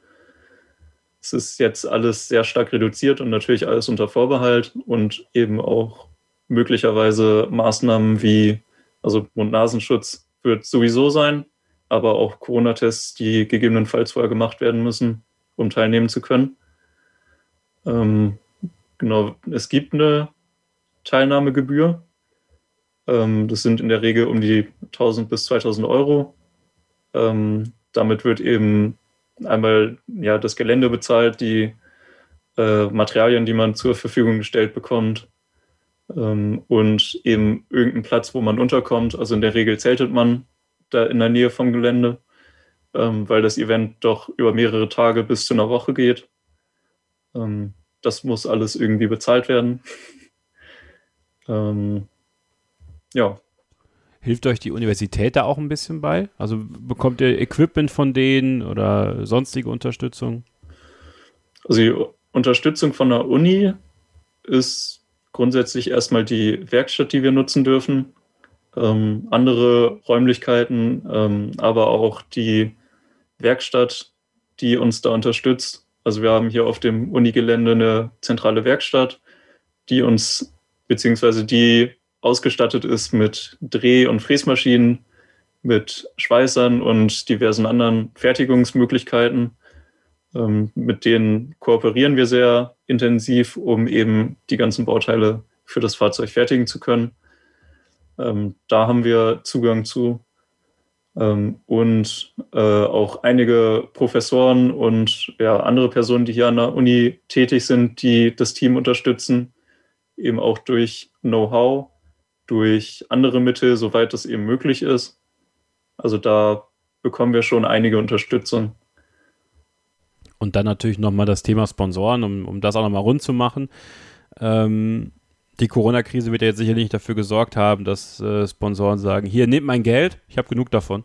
Es ist jetzt alles sehr stark reduziert und natürlich alles unter Vorbehalt und eben auch möglicherweise Maßnahmen wie, also Mund-Nasenschutz wird sowieso sein, aber auch Corona-Tests, die gegebenenfalls vorher gemacht werden müssen, um teilnehmen zu können. Ähm, genau, es gibt eine Teilnahmegebühr, ähm, das sind in der Regel um die 1000 bis 2000 Euro. Ähm, damit wird eben einmal ja, das Gelände bezahlt, die äh, Materialien, die man zur Verfügung gestellt bekommt ähm, und eben irgendein Platz, wo man unterkommt. Also in der Regel zeltet man da in der Nähe vom Gelände, ähm, weil das Event doch über mehrere Tage bis zu einer Woche geht. Ähm, das muss alles irgendwie bezahlt werden. Ähm, ja. Hilft euch die Universität da auch ein bisschen bei? Also bekommt ihr Equipment von denen oder sonstige Unterstützung? Also die Unterstützung von der Uni ist grundsätzlich erstmal die Werkstatt, die wir nutzen dürfen. Ähm, andere Räumlichkeiten, ähm, aber auch die Werkstatt, die uns da unterstützt. Also wir haben hier auf dem Unigelände eine zentrale Werkstatt, die uns, beziehungsweise die ausgestattet ist mit Dreh- und Fräsmaschinen, mit Schweißern und diversen anderen Fertigungsmöglichkeiten. Ähm, mit denen kooperieren wir sehr intensiv, um eben die ganzen Bauteile für das Fahrzeug fertigen zu können. Ähm, da haben wir Zugang zu. Ähm, und äh, auch einige Professoren und ja, andere Personen, die hier an der Uni tätig sind, die das Team unterstützen, eben auch durch Know-how durch andere Mittel, soweit es eben möglich ist. Also da bekommen wir schon einige Unterstützung. Und dann natürlich nochmal das Thema Sponsoren, um, um das auch nochmal rund zu machen. Ähm, die Corona-Krise wird ja jetzt sicherlich nicht dafür gesorgt haben, dass äh, Sponsoren sagen, hier, nehmt mein Geld, ich habe genug davon.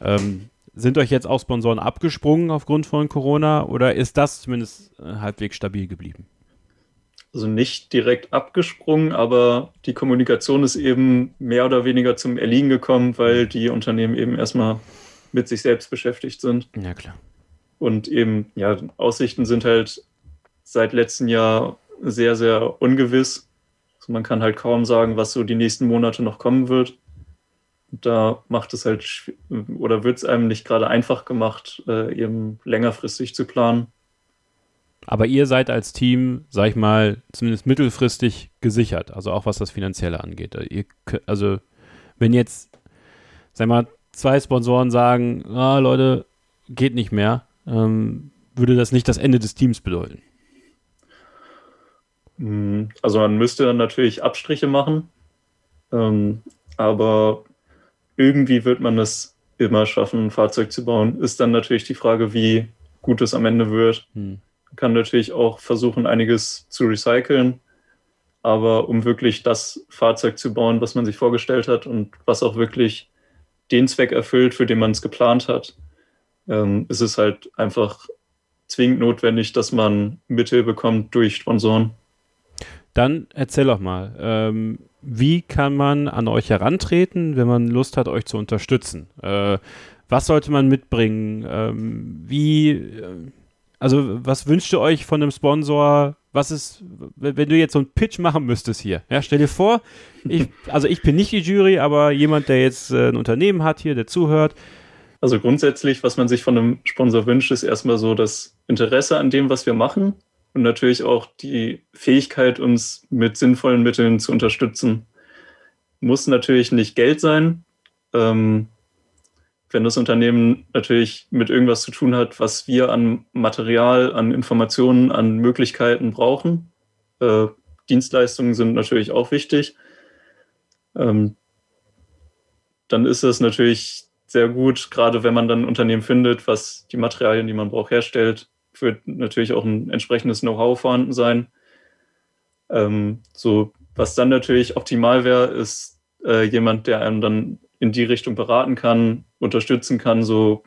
Ähm, sind euch jetzt auch Sponsoren abgesprungen aufgrund von Corona oder ist das zumindest äh, halbwegs stabil geblieben? also nicht direkt abgesprungen, aber die Kommunikation ist eben mehr oder weniger zum Erliegen gekommen, weil die Unternehmen eben erstmal mit sich selbst beschäftigt sind. Ja, klar. Und eben, ja, Aussichten sind halt seit letztem Jahr sehr, sehr ungewiss. Also man kann halt kaum sagen, was so die nächsten Monate noch kommen wird. Da macht es halt oder wird es einem nicht gerade einfach gemacht, äh, eben längerfristig zu planen. Aber ihr seid als Team, sag ich mal, zumindest mittelfristig gesichert, also auch was das Finanzielle angeht. Ihr, also, wenn jetzt, sag mal, zwei Sponsoren sagen, ah, Leute, geht nicht mehr, ähm, würde das nicht das Ende des Teams bedeuten? Hm, also man müsste dann natürlich Abstriche machen, ähm, aber irgendwie wird man es immer schaffen, ein Fahrzeug zu bauen. Ist dann natürlich die Frage, wie gut es am Ende wird. Hm kann natürlich auch versuchen, einiges zu recyceln. Aber um wirklich das Fahrzeug zu bauen, was man sich vorgestellt hat und was auch wirklich den Zweck erfüllt, für den man es geplant hat, ähm, ist es halt einfach zwingend notwendig, dass man Mittel bekommt durch Sponsoren. Dann erzähl doch mal, ähm, wie kann man an euch herantreten, wenn man Lust hat, euch zu unterstützen? Äh, was sollte man mitbringen? Ähm, wie, äh, also, was wünscht ihr euch von einem Sponsor? Was ist, wenn du jetzt so einen Pitch machen müsstest hier? Ja, stell dir vor, ich, also ich bin nicht die Jury, aber jemand, der jetzt äh, ein Unternehmen hat hier, der zuhört. Also grundsätzlich, was man sich von einem Sponsor wünscht, ist erstmal so das Interesse an dem, was wir machen und natürlich auch die Fähigkeit, uns mit sinnvollen Mitteln zu unterstützen. Muss natürlich nicht Geld sein. Ähm, wenn das Unternehmen natürlich mit irgendwas zu tun hat, was wir an Material, an Informationen, an Möglichkeiten brauchen. Äh, Dienstleistungen sind natürlich auch wichtig. Ähm, dann ist es natürlich sehr gut, gerade wenn man dann ein Unternehmen findet, was die Materialien, die man braucht, herstellt, wird natürlich auch ein entsprechendes Know-how vorhanden sein. Ähm, so, was dann natürlich optimal wäre, ist äh, jemand, der einem dann in die Richtung beraten kann, unterstützen kann, so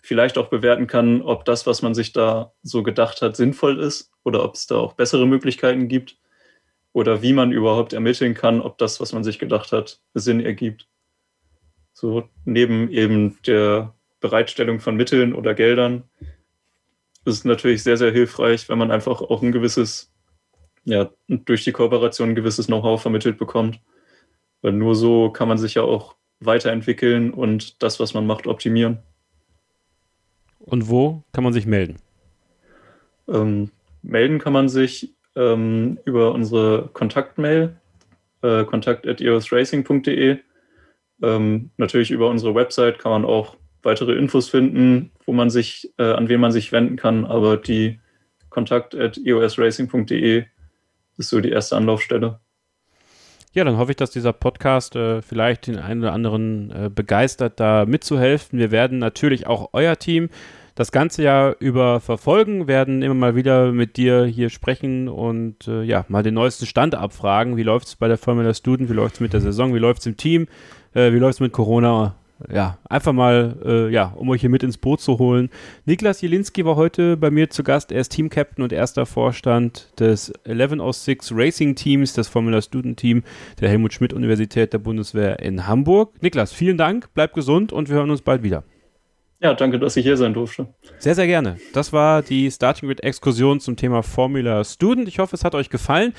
vielleicht auch bewerten kann, ob das, was man sich da so gedacht hat, sinnvoll ist oder ob es da auch bessere Möglichkeiten gibt oder wie man überhaupt ermitteln kann, ob das, was man sich gedacht hat, Sinn ergibt. So neben eben der Bereitstellung von Mitteln oder Geldern ist es natürlich sehr, sehr hilfreich, wenn man einfach auch ein gewisses, ja, durch die Kooperation ein gewisses Know-how vermittelt bekommt. Weil nur so kann man sich ja auch weiterentwickeln und das, was man macht, optimieren. Und wo kann man sich melden? Ähm, melden kann man sich ähm, über unsere Kontaktmail, äh, kontakt.eosracing.de. Ähm, natürlich über unsere Website kann man auch weitere Infos finden, wo man sich, äh, an wen man sich wenden kann, aber die kontakt.eosracing.de ist so die erste Anlaufstelle. Ja, dann hoffe ich, dass dieser Podcast äh, vielleicht den einen oder anderen äh, begeistert, da mitzuhelfen. Wir werden natürlich auch euer Team das ganze Jahr über verfolgen, werden immer mal wieder mit dir hier sprechen und äh, ja, mal den neuesten Stand abfragen. Wie läuft es bei der Formula Student? Wie läuft es mit der Saison? Wie läuft es im Team? Äh, wie läuft es mit Corona? ja, einfach mal, äh, ja, um euch hier mit ins Boot zu holen. Niklas Jelinski war heute bei mir zu Gast. Er ist Teamcaptain und erster Vorstand des 1106 Racing Teams, das Formula Student Team der Helmut Schmidt Universität der Bundeswehr in Hamburg. Niklas, vielen Dank, bleib gesund und wir hören uns bald wieder. Ja, danke, dass ich hier sein durfte. Sehr, sehr gerne. Das war die Starting Grid Exkursion zum Thema Formula Student. Ich hoffe, es hat euch gefallen.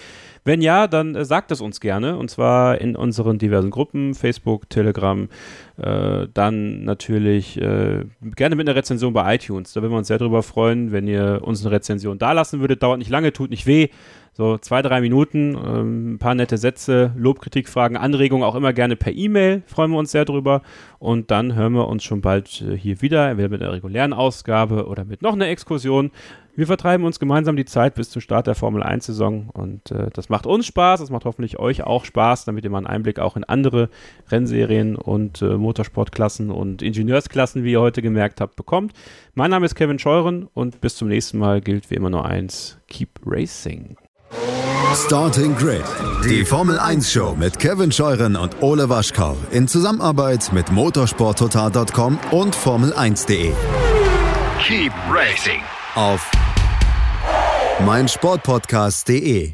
Wenn ja, dann äh, sagt es uns gerne und zwar in unseren diversen Gruppen, Facebook, Telegram, äh, dann natürlich äh, gerne mit einer Rezension bei iTunes. Da würden wir uns sehr darüber freuen, wenn ihr uns eine Rezension da lassen würdet. Dauert nicht lange, tut nicht weh. So zwei, drei Minuten, ähm, ein paar nette Sätze, Lobkritik, Fragen, Anregungen auch immer gerne per E-Mail. Freuen wir uns sehr drüber. Und dann hören wir uns schon bald äh, hier wieder, entweder mit einer regulären Ausgabe oder mit noch einer Exkursion. Wir vertreiben uns gemeinsam die Zeit bis zum Start der Formel 1-Saison und äh, das macht uns Spaß, das macht hoffentlich euch auch Spaß, damit ihr mal einen Einblick auch in andere Rennserien und äh, Motorsportklassen und Ingenieursklassen, wie ihr heute gemerkt habt, bekommt. Mein Name ist Kevin Scheuren und bis zum nächsten Mal gilt wie immer nur eins: Keep Racing. Starting Grid, die Formel 1 Show mit Kevin Scheuren und Ole Waschkau in Zusammenarbeit mit motorsporttotal.com und Formel1.de. Keep racing Auf meinsportpodcast.de.